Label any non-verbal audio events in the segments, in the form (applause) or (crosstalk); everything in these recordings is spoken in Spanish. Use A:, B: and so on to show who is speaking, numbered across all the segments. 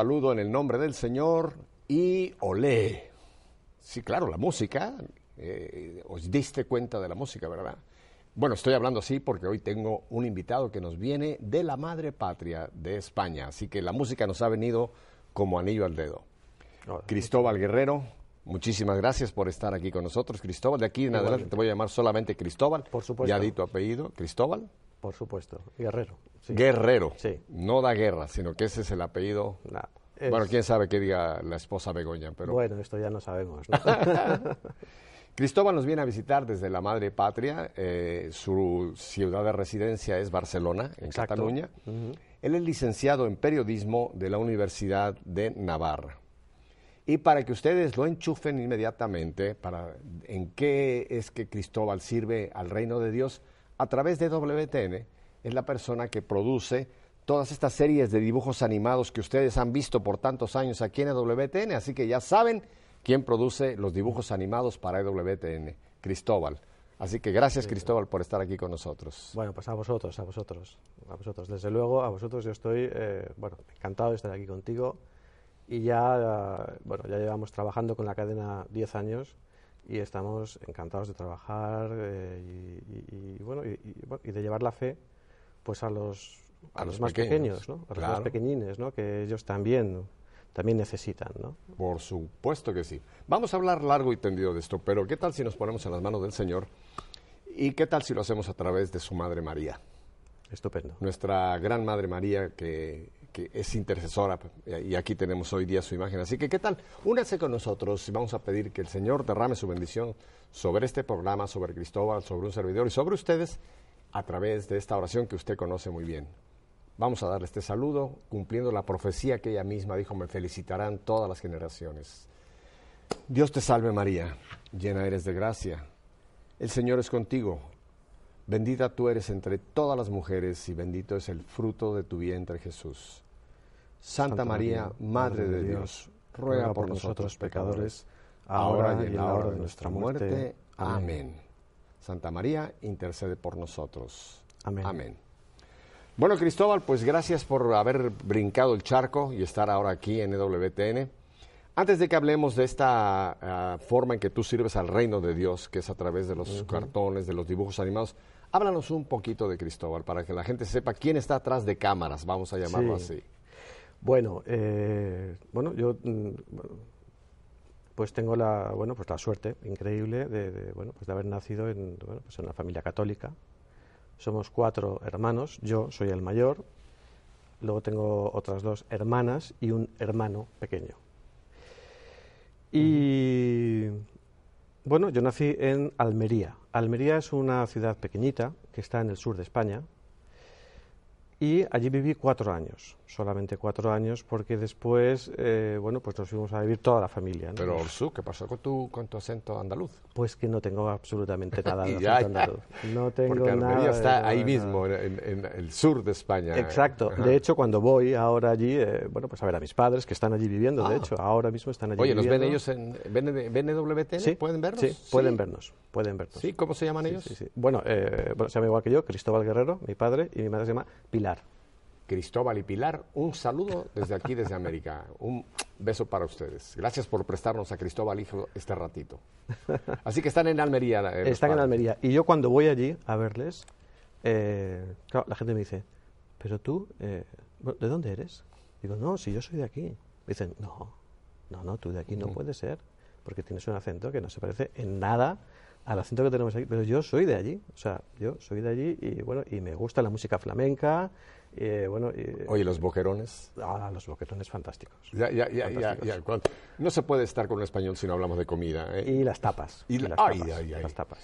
A: saludo en el nombre del Señor y olé. Sí, claro, la música. Eh, os diste cuenta de la música, ¿verdad? Bueno, estoy hablando así porque hoy tengo un invitado que nos viene de la madre patria de España, así que la música nos ha venido como anillo al dedo. Cristóbal Guerrero, muchísimas gracias por estar aquí con nosotros. Cristóbal, de aquí en adelante te voy a llamar solamente Cristóbal.
B: Por supuesto.
A: Ya
B: di
A: apellido, Cristóbal.
B: Por supuesto, Guerrero.
A: Guerrero.
B: Sí.
A: No da guerra, sino que ese es el apellido. Bueno, quién sabe qué diga la esposa Begoña, pero.
B: Bueno, esto ya no sabemos.
A: (laughs) Cristóbal nos viene a visitar desde la madre patria. Eh, su ciudad de residencia es Barcelona, en Cataluña. Él es licenciado en periodismo de la Universidad de Navarra. Y para que ustedes lo enchufen inmediatamente, para en qué es que Cristóbal sirve al reino de Dios, a través de WTN es la persona que produce todas estas series de dibujos animados que ustedes han visto por tantos años aquí en EWTN, así que ya saben quién produce los dibujos animados para EWTN, Cristóbal. Así que gracias Cristóbal por estar aquí con nosotros.
B: Bueno, pues a vosotros, a vosotros, a vosotros. Desde luego, a vosotros yo estoy, eh, encantado de estar aquí contigo y ya, bueno, ya llevamos trabajando con la cadena 10 años y estamos encantados de trabajar eh, y de llevar la fe pues a los, a, los, más pequeños, ¿no? A los más pequeñines, ¿no? Que ellos también, también necesitan, ¿no?
A: Por supuesto que sí. Vamos a hablar largo y tendido de esto, pero ¿qué tal si nos ponemos en las manos del Señor? ¿Y qué tal si lo hacemos a través de su Madre María?
B: Estupendo.
A: Nuestra gran Madre María que, es intercesora y aquí tenemos hoy día su imagen. Así que, ¿qué tal? únase con nosotros y vamos a pedir que el Señor derrame su bendición sobre este programa, sobre Cristóbal, sobre un servidor y sobre ustedes a través de esta oración que usted conoce muy bien. Vamos a darle este saludo, cumpliendo la profecía que ella misma dijo, me felicitarán todas las generaciones. Dios te salve María, llena eres de gracia. El Señor es contigo. Bendita tú eres entre todas las mujeres y bendito es el fruto de tu vientre Jesús. Santa, María, Madre de, Dios, ruega por, nosotros pecadores, ahora y en la hora de nuestra muerte. Amén. Santa María, intercede por nosotros.
B: Amén. Amén.
A: Bueno, Cristóbal, pues gracias por haber brincado el charco y estar ahora aquí en EWTN. Antes de que hablemos de esta ah, forma en que tú sirves al reino de Dios, que es a través de los cartones, de los dibujos animados, háblanos un poquito de Cristóbal para que la gente sepa quién está atrás de cámaras, vamos a llamarlo así.
B: Bueno, eh, bueno, yo mm, pues tengo la, bueno, pues la suerte increíble de, bueno, pues de haber nacido en, bueno, pues en una familia católica. Somos cuatro hermanos, yo soy el mayor, luego tengo otras dos hermanas y un hermano pequeño. Y bueno, yo nací en Almería. Almería es una ciudad pequeñita que está en el sur de España y allí viví cuatro años solamente cuatro años, porque después, eh, bueno, pues nos fuimos a vivir toda la familia.
A: Pero, Orsú, ¿qué pasó con tu, con tu acento andaluz?
B: Pues que no tengo absolutamente nada de (laughs) acento andaluz. No tengo
A: porque está ahí mismo, en, el sur de España.
B: Exacto. De hecho, cuando voy ahora allí, eh, bueno, pues a ver a mis padres que están allí viviendo, de ah. hecho, ahora mismo están allí
A: viviendo.
B: Oye, ¿los ven
A: ellos en ven,
B: ¿Pueden vernos? Sí, pueden vernos, pueden
A: vernos. ¿Cómo se llaman ellos?
B: bueno, eh, bueno, se llama igual que yo, Cristóbal Guerrero, mi padre, y mi madre se llama Pilar.
A: Cristóbal y Pilar, un saludo desde aquí, desde América. Un beso para ustedes. Gracias por prestarnos a Cristóbal Hijo este ratito. Así que están en Almería.
B: Eh, están en Almería. Y yo cuando voy allí a verles, eh, la gente me dice, pero tú, eh, ¿de dónde eres? Digo, no, si yo soy de aquí. dicen, no, no, no, tú de aquí no puedes ser, porque tienes un acento que no se parece en nada al acento que tenemos aquí. Pero yo soy de allí, o sea, yo soy de allí y bueno, y me gusta la música flamenca eh, eh,
A: Oye, los boquerones.
B: Ah, los boquerones fantásticos.
A: No se puede estar con un español si no hablamos de comida. ¿eh?
B: Y las tapas.
A: Y, las, tapas,
B: las tapas.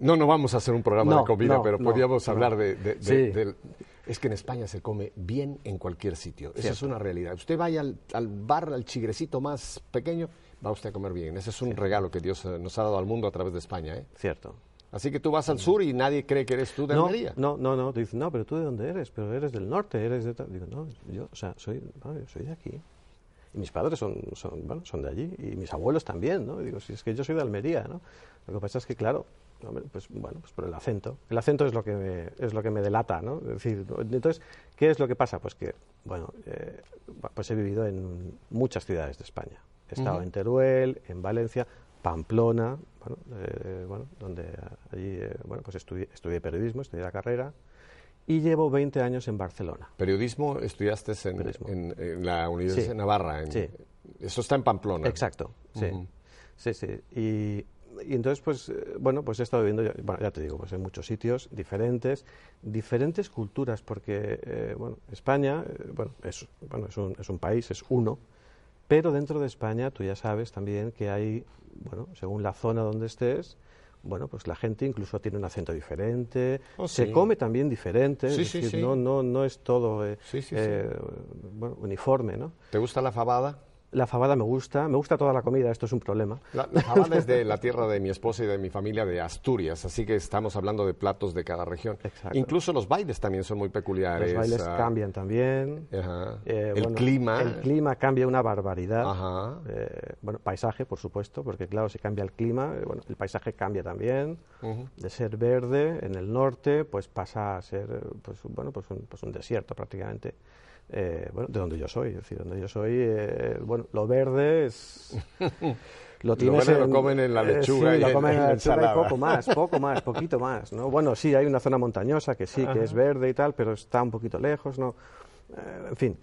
A: No, no vamos a hacer un programa de comida, pero podríamos hablar de,
B: Es
A: que en España se come bien en cualquier sitio. Esa es una realidad. Usted vaya al, bar, al chigrecito más pequeño, va usted a comer bien. Ese es un regalo que Dios nos ha dado al mundo a través de España. ¿eh?
B: Cierto.
A: Así que tú vas al sur y nadie cree que eres tú de Almería.
B: No, no, no. Te dicen, no, pero tú de dónde eres, pero eres del norte, eres de... Digo, no, yo, o sea, soy, soy de aquí. Y mis padres son, son, bueno, son de allí, y mis abuelos también, ¿no? digo, si es que yo soy de Almería, ¿no? Lo que pasa es que, claro, pues bueno, pues por el acento. El acento es lo que me, es lo que me delata, ¿no? Es decir, entonces, ¿qué es lo que pasa? Pues que, bueno, eh, pues he vivido en muchas ciudades de España. He estado en Teruel, en Valencia, Pamplona, bueno, eh, donde eh, allí eh, bueno, pues estudié, periodismo, estudié la carrera y llevo 20 años en Barcelona.
A: Periodismo estudiaste en, la Universidad de Navarra. En,
B: sí.
A: Eso está en Pamplona.
B: Exacto, sí. Sí, sí. Y, entonces, pues, bueno, pues he estado viviendo, ya te digo, pues en muchos sitios diferentes, diferentes culturas, porque, bueno, España, bueno, es, bueno es un país, es uno, pero dentro de España, tú ya sabes también que hay, bueno, según la zona donde estés, bueno, pues la gente incluso tiene un acento diferente, oh, se come también diferente, es decir, No, no, no es todo eh, eh, uniforme, ¿no?
A: ¿Te gusta la fabada?
B: La fabada me gusta, me gusta toda la comida, esto es un problema.
A: La, fabada es de la tierra de mi esposa y de mi familia de Asturias, así que estamos hablando de platos de cada región. Incluso los bailes también son muy peculiares.
B: Los bailes ah. cambian también.
A: Eh, el clima.
B: El clima cambia una barbaridad.
A: Eh,
B: bueno, paisaje, por supuesto, porque claro, si cambia el clima, eh, el paisaje cambia también. De ser verde en el norte, pues pasa a ser pues, bueno, pues un, pues desierto prácticamente. de donde yo soy, es decir, donde yo soy, lo, verde es... (laughs)
A: Lo, tienes lo, lo
B: comen en
A: la eh, lechuga. lo
B: comen en, la poco más, poco más, (laughs) poquito más. ¿no? Bueno, sí, hay una zona montañosa que sí, que es verde y tal, pero está un poquito lejos. ¿no? Eh, en fin,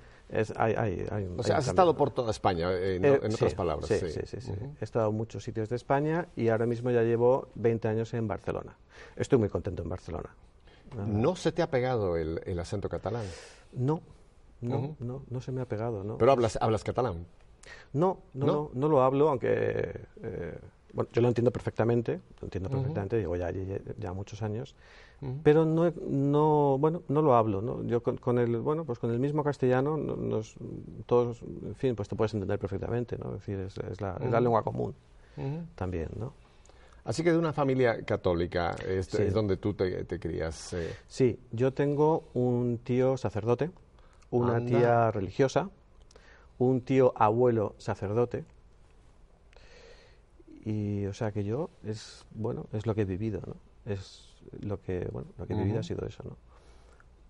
B: hay,
A: o sea, has estado por toda España, eh, en otras palabras.
B: Sí, sí, sí. He estado en muchos sitios de España y ahora mismo ya llevo 20 años en Barcelona. Estoy muy contento en Barcelona.
A: ¿No se te ha pegado el, acento catalán?
B: No, no, no, no se me ha pegado. No.
A: Pero hablas, hablas catalán.
B: No, no, no, lo hablo, aunque eh, bueno, yo lo entiendo perfectamente, lo entiendo perfectamente, digo ya, ya, muchos años, pero no, no, bueno, no lo hablo, ¿no? Yo con, el, bueno, pues con el mismo castellano, todos, en fin, pues te puedes entender perfectamente, ¿no? Es decir, es, la, lengua común también, ¿no?
A: Así que de una familia católica este, es donde tú te, te crías.
B: Eh. Sí, yo tengo un tío sacerdote, una tía religiosa, un tío abuelo sacerdote. Y, o sea, que yo es, bueno, es lo que he vivido, ¿no? Es lo que, bueno, lo que he vivido ha sido eso, ¿no?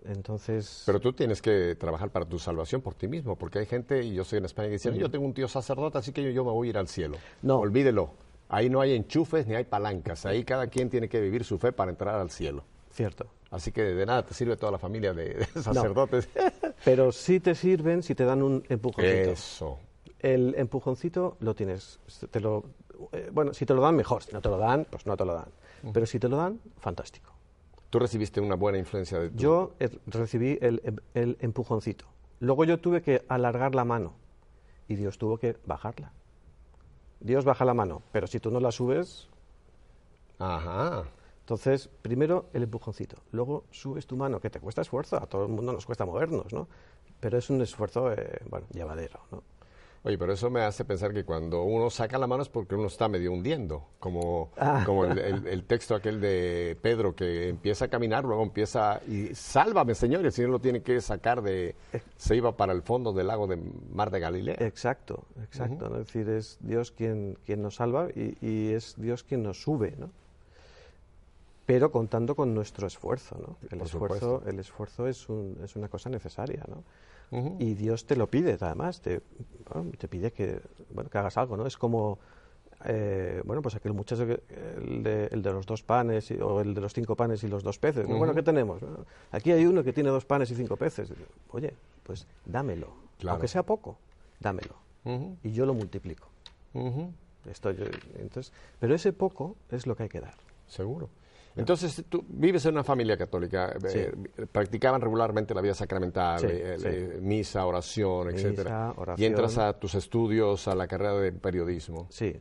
B: Entonces...
A: Pero tú tienes que trabajar para tu salvación por ti mismo, porque hay gente, y yo soy en España, que dice, yo tengo un tío sacerdote, así que yo, yo me voy a ir al cielo.
B: No.
A: Olvídelo. Ahí no hay enchufes ni hay palancas. Ahí cada quien tiene que vivir su fe para entrar al cielo.
B: Cierto.
A: Así que de nada te sirve toda la familia de, sacerdotes. (laughs)
B: pero sí te sirven si te dan un empujoncito.
A: Eso.
B: El empujoncito lo tienes. Te lo, eh, bueno, si te lo dan, mejor. Si no te lo dan, pues no te lo dan. Pero si te lo dan, fantástico.
A: ¿Tú recibiste una buena influencia de tu...
B: Yo eh, recibí em, el, empujoncito. Luego yo tuve que alargar la mano y Dios tuvo que bajarla. Dios baja la mano, pero si tú no la subes...
A: Ajá.
B: Entonces, primero el empujoncito, luego subes tu mano, que te cuesta esfuerzo, a todo el mundo nos cuesta movernos, ¿no? Pero es un esfuerzo, eh, bueno, llevadero, ¿no?
A: Oye, pero eso me hace pensar que cuando uno saca la mano es porque uno está medio hundiendo, como, ah. como el, texto aquel de Pedro que empieza a caminar, luego empieza y sálvame, señores, el señor lo tiene que sacar de, eh. se iba para el fondo del lago de Mar de Galilea.
B: Exacto, exacto, es decir, es Dios quien, quien nos salva y es Dios quien nos sube, ¿no? pero contando con nuestro esfuerzo. ¿no?
A: El,
B: esfuerzo el esfuerzo es, una cosa necesaria. ¿no? Y Dios te lo pide, además, te, pide que, bueno, que hagas algo. ¿no? Es como eh, bueno, pues aquel muchacho, el, de, el de, los dos panes, o el de los cinco panes y los dos peces. Bueno, ¿qué tenemos? aquí hay uno que tiene dos panes y cinco peces. Oye, pues dámelo. Aunque sea poco, dámelo. Y yo lo multiplico. pero ese poco es lo que hay que dar.
A: Seguro. Entonces, tú vives en una familia católica,
B: eh,
A: eh, practicaban regularmente la vida sacramental,
B: eh, misa,
A: oración, etcétera.
B: Y
A: entras a tus estudios, a la carrera de periodismo.
B: Sí,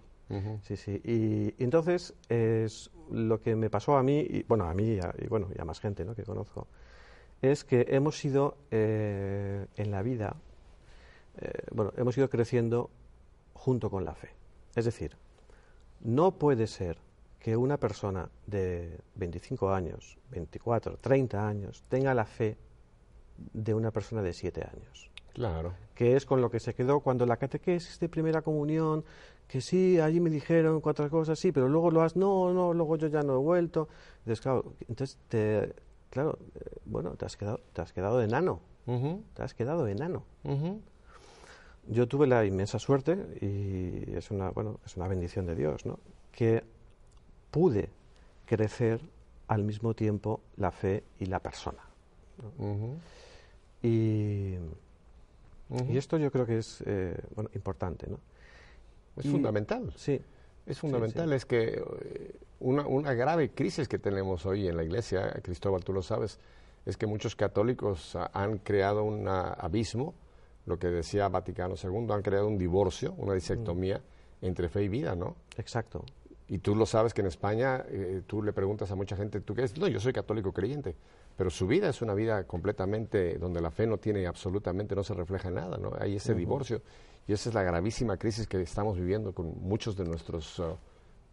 B: sí, sí. Y, entonces es lo que me pasó a mí, y, bueno, a mí y, a, bueno, y a más gente ¿no? que conozco, es que hemos ido en la vida, bueno, hemos ido creciendo junto con la fe. Es decir, no puede ser que una persona de 25 años, 24, 30 años tenga la fe de una persona de 7 años.
A: Claro.
B: Que es con lo que se quedó cuando la catequesis de primera comunión, que sí, allí me dijeron cuatro cosas, sí, pero luego lo has, no, no, luego yo ya no he vuelto. Entonces, claro, eh, bueno, te has quedado, te has quedado enano. Te has quedado enano. Yo tuve la inmensa suerte, y es una, bueno, es una bendición de Dios, ¿no? Que pude crecer al mismo tiempo la fe y la persona. y, esto yo creo que es eh, importante. ¿no?
A: Es fundamental.
B: Sí.
A: Es fundamental, es que eh, una, grave crisis que tenemos hoy en la iglesia, Cristóbal, tú lo sabes, es que muchos católicos han creado un abismo, lo que decía Vaticano II, han creado un divorcio, una disectomía mm. entre fe y vida, ¿no?
B: Exacto.
A: Y tú lo sabes que en España eh, tú le preguntas a mucha gente, ¿tú qué es? No, yo soy católico creyente, pero su vida es una vida completamente donde la fe no tiene absolutamente, no se refleja en nada, ¿no? Hay ese divorcio y esa es la gravísima crisis que estamos viviendo con muchos de nuestros oh,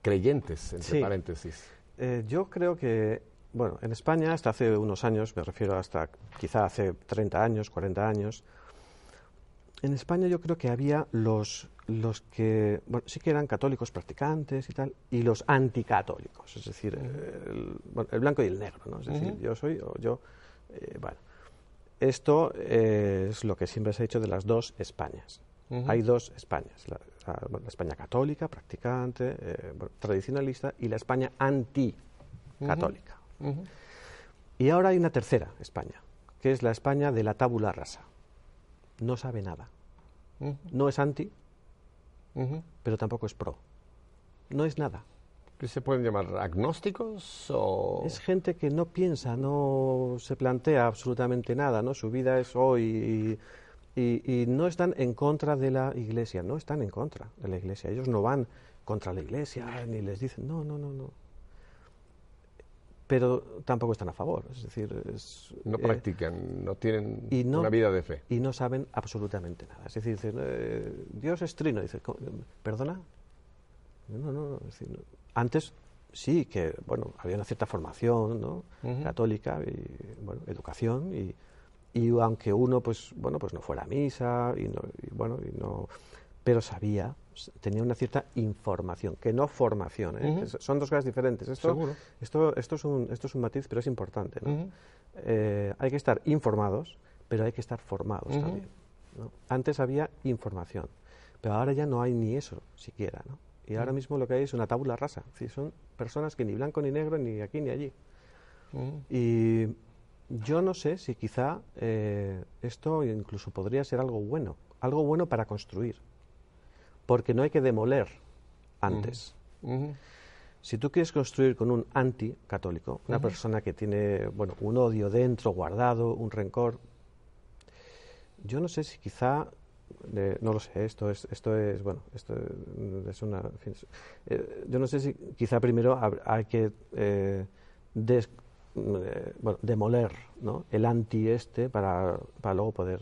A: creyentes, entre paréntesis.
B: Eh, yo creo que, bueno, en España hasta hace unos años, me refiero hasta quizá hace 30 años, 40 años, en España yo creo que había los, los que, bueno, sí que eran católicos practicantes y tal, y los anticatólicos, es decir, el, blanco y el negro, ¿no? Es decir, yo soy o yo, bueno. Eh, Esto eh, es lo que siempre se ha dicho de las dos Españas. Hay dos Españas, la, España católica, practicante, eh, tradicionalista, y la España anticatólica. Y ahora hay una tercera España, que es la España de la tabula rasa. No sabe nada. No es anti, pero tampoco es pro. No es nada.
A: se pueden llamar agnósticos o...?
B: Es gente que no piensa, no se plantea absolutamente nada, ¿no? Su vida es hoy y, y no están en contra de la iglesia, no están en contra de la iglesia. Ellos no van contra la iglesia ni les dicen, no, no, no, no pero tampoco están a favor. Es decir,
A: no eh, practican, no tienen una vida de fe.
B: Y no saben absolutamente nada. Es decir, dicen, eh, Dios es trino. Dice, ¿perdona? No, no, Antes sí que, bueno, había una cierta formación ¿no? católica, y, bueno, educación, y, y, aunque uno, pues, bueno, pues no fuera a misa, y, y bueno, y no, pero sabía tenía una cierta información, que no formación. ¿eh? Son dos cosas diferentes.
A: Esto,
B: esto, es un, matiz, pero es importante. Eh, hay que estar informados, pero hay que estar formados también. Antes había información, pero ahora ya no hay ni eso siquiera. Y ahora mismo lo que hay es una tabula rasa. son personas que ni blanco ni negro, ni aquí ni allí. Y yo no sé si quizá eh, esto incluso podría ser algo bueno, algo bueno para construir porque no hay que demoler antes. Si tú quieres construir con un anti-católico, una persona que tiene bueno, un odio dentro guardado, un rencor, yo no sé si quizá, eh, no lo sé, esto es, esto es bueno, esto es una, fin, eh, yo no sé si quizá primero hay que eh, eh demoler el anti este para, para luego poder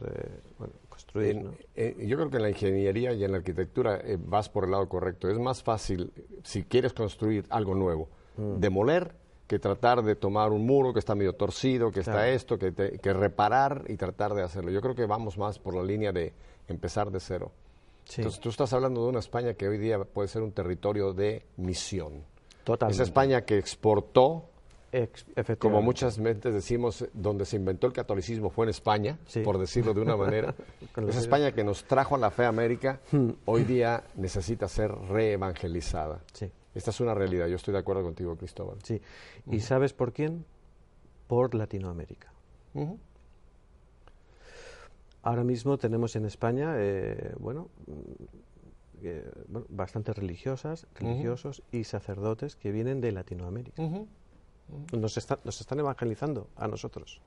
A: eh, yo creo que en la ingeniería y en la arquitectura eh, vas por el lado correcto. Es más fácil, si quieres construir algo nuevo, mm. demoler que tratar de tomar un muro que está medio torcido, que está esto, que, que reparar y tratar de hacerlo. Yo creo que vamos más por la línea de empezar de cero. Entonces tú estás hablando de una España que hoy día puede ser un territorio de misión.
B: Totalmente. Esa
A: España que exportó como muchas mentes decimos, donde se inventó el catolicismo fue en España, por decirlo de una manera. (laughs) es España que nos trajo a la fe América, hmm. hoy día necesita ser reevangelizada.
B: Sí.
A: Esta es una realidad, yo estoy de acuerdo contigo, Cristóbal.
B: Sí. ¿Y sabes por quién? Por Latinoamérica. Ahora mismo tenemos en España, eh, mm, eh, bueno, bastantes religiosas, religiosos y sacerdotes que vienen de Latinoamérica. Pues nos, nos están evangelizando a nosotros.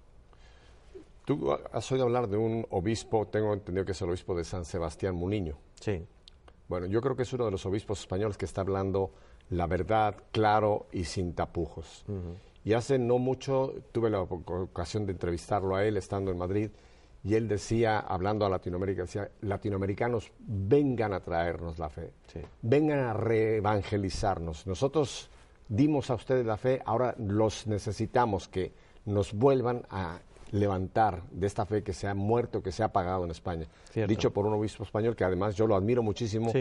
A: Tú has oído hablar de un obispo, tengo entendido que es el obispo de San Sebastián Muniño.
B: Sí.
A: Bueno, yo creo que es uno de los obispos españoles que está hablando la verdad claro y sin tapujos. Y hace no mucho tuve la ocasión de entrevistarlo a él estando en Madrid y él decía, hablando a Latinoamérica, decía, latinoamericanos, vengan a traernos la fe, vengan a reevangelizarnos. Nosotros dimos a ustedes la fe, ahora los necesitamos que nos vuelvan a levantar de esta fe que se ha muerto, que se ha apagado en España. Dicho por un obispo español que además yo lo admiro muchísimo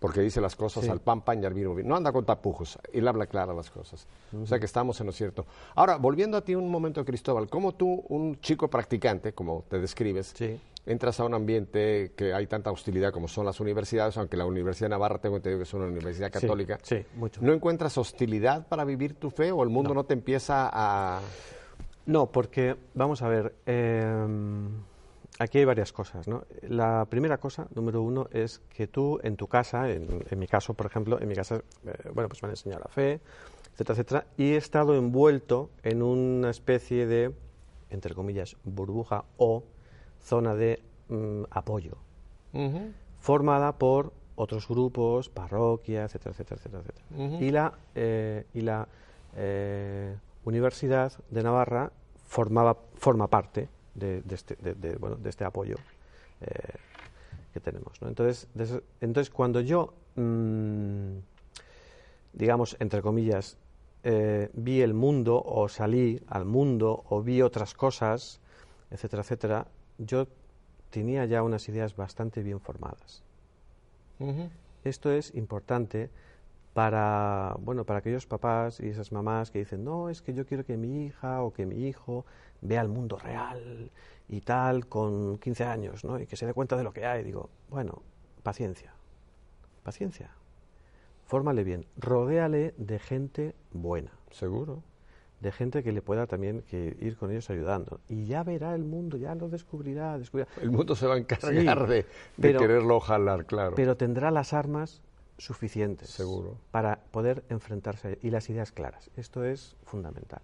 A: porque dice las cosas al pan, pan y al vino. No anda con tapujos, él habla clara las cosas. O sea que estamos en lo cierto. Ahora, volviendo a ti un momento, Cristóbal, como tú, un chico practicante, como te describes, entras a un ambiente que hay tanta hostilidad como son las universidades, aunque la Universidad de Navarra tengo entendido que es una universidad católica,
B: sí, mucho.
A: ¿no encuentras hostilidad para vivir tu fe o el mundo no, te empieza a...
B: No, porque vamos a ver, em, aquí hay varias cosas. ¿no? La primera cosa, número uno, es que tú en tu casa, en, mi caso, por ejemplo, en mi casa, eh, bueno, pues me han enseñado la fe, etcétera, etcétera, y he estado envuelto en una especie de, entre comillas, burbuja o zona de Mm, apoyo, formada por otros grupos, parroquias, etcétera, etcétera, etcétera. Y la, eh, y la eh, Universidad de Navarra formaba, forma parte de, este, este, apoyo eh, que tenemos. Entonces, entonces, cuando yo, mm, digamos, entre comillas, vi el mundo o salí al mundo o vi otras cosas, etcétera, etcétera, yo tenía ya unas ideas bastante bien formadas. Esto es importante para, bueno, para aquellos papás y esas mamás que dicen, no, es que yo quiero que mi hija o que mi hijo vea el mundo real y tal con 15 años, ¿no? Y que se dé cuenta de lo que hay. Digo, bueno, paciencia, paciencia. Fórmale bien, rodéale de gente buena.
A: Seguro
B: de gente que le pueda también ir con ellos ayudando. Y ya verá el mundo, ya lo descubrirá. descubrirá.
A: El mundo se va a encargar de, quererlo claro.
B: Pero tendrá las armas suficientes
A: Seguro.
B: para poder enfrentarse y las ideas claras. Esto es fundamental.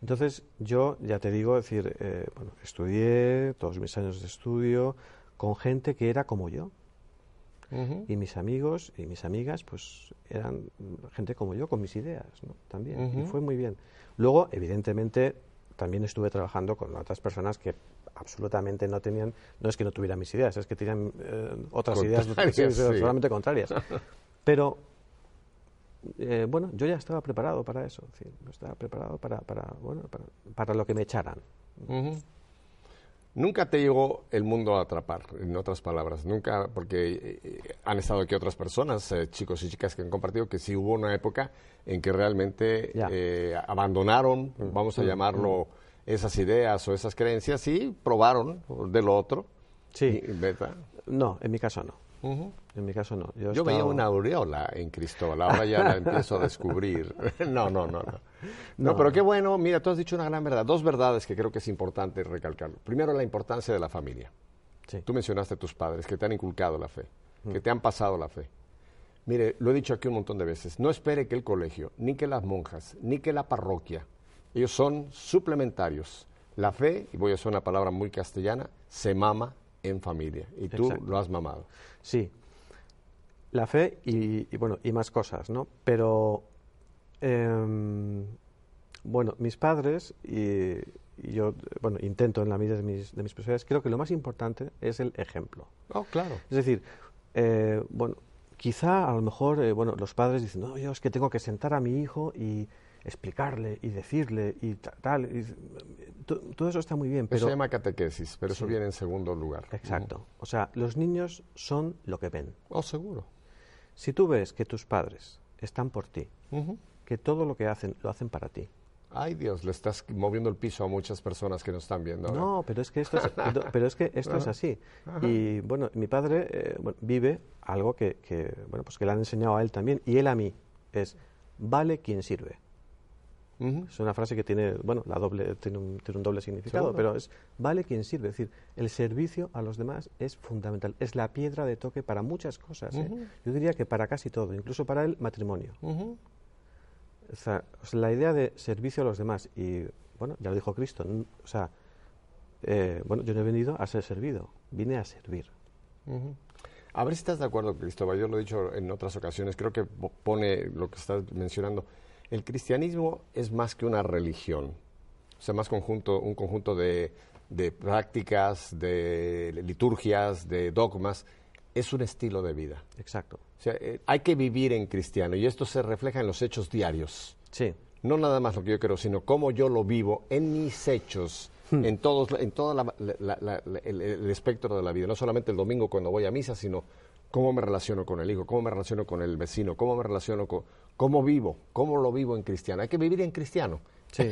B: Entonces, yo ya te digo, decir, eh, bueno, estudié todos mis años de estudio con gente que era como yo, y mis amigos y mis amigas, pues eran gente como yo, con mis ideas, ¿no? También. Y fue muy bien. Luego, evidentemente, también estuve trabajando con otras personas que absolutamente no tenían, no es que no tuvieran mis ideas, es que tenían eh, otras ideas totalmente (laughs) contrarias. Pero eh, bueno, yo ya estaba preparado para eso, es estaba preparado para, bueno, para, lo que me echaran.
A: Nunca te llegó el mundo a atrapar, en otras palabras, nunca, porque eh, han estado aquí otras personas, eh, chicos y chicas que han compartido que sí hubo una época en que realmente eh, abandonaron, mm. vamos a mm. llamarlo, mm. esas ideas o esas creencias y probaron de lo otro.
B: Sí. No, en mi caso no. En mi caso no.
A: Yo, veía una aureola en Cristóbal, ahora ya la (laughs) empiezo a descubrir. (laughs) no, no, no, no, pero qué bueno. Mira, tú has dicho una gran verdad. Dos verdades que creo que es importante recalcarlo. Primero, la importancia de la familia. Tú mencionaste a tus padres que te han inculcado la fe, mm. que te han pasado la fe. Mire, lo he dicho aquí un montón de veces. No espere que el colegio, ni que las monjas, ni que la parroquia, ellos son suplementarios. La fe, y voy a usar una palabra muy castellana, se mama en familia. Y tú lo has mamado.
B: Sí, la fe y, y bueno, y más cosas, ¿no? Pero, em, bueno, mis padres y, yo, bueno, intento en la vida de mis, de mis posibilidades, creo que lo más importante es el ejemplo.
A: Oh, claro.
B: Es decir, eh, bueno, quizá a lo mejor, eh, bueno, los padres dicen, no, yo es que tengo que sentar a mi hijo y explicarle y decirle y tal. todo eso está muy bien. Pero... Eso
A: se llama catequesis, pero eso viene en segundo lugar.
B: Exacto. O sea, los niños son lo que ven.
A: Oh, seguro.
B: Si tú ves que tus padres están por ti, que todo lo que hacen lo hacen para ti.
A: Ay Dios, le estás moviendo el piso a muchas personas que nos están viendo. No,
B: pero es que esto es, (laughs) pero es, que esto es así. Y bueno, mi padre eh, vive algo que, bueno, pues que le han enseñado a él también y él a mí. Es, vale quien sirve. Es una frase que tiene, bueno, la doble, tiene, un, doble significado, pero es vale quien sirve. Es decir, el servicio a los demás es fundamental, es la piedra de toque para muchas cosas. ¿eh? Yo diría que para casi todo, incluso para el matrimonio. la idea de servicio a los demás, y bueno, ya lo dijo Cristo, sea, eh, bueno, yo no he venido a ser servido, vine a servir.
A: A ver si estás de acuerdo, Cristóbal, yo lo he dicho en otras ocasiones, creo que pone lo que estás mencionando el cristianismo es más que una religión, o sea, más conjunto, un conjunto de, prácticas, de liturgias, de dogmas, es un estilo de vida.
B: Exacto.
A: O sea,
B: eh,
A: hay que vivir en cristiano y esto se refleja en los hechos diarios.
B: Sí.
A: No nada más lo que yo creo, sino cómo yo lo vivo en mis hechos, hmm. en, todos, en todo el, espectro de la vida. No solamente el domingo cuando voy a misa, sino cómo me relaciono con el hijo, cómo me relaciono con el vecino, cómo me relaciono con, ¿Cómo vivo? ¿Cómo lo vivo en cristiano? Hay que vivir en cristiano.
B: Sí.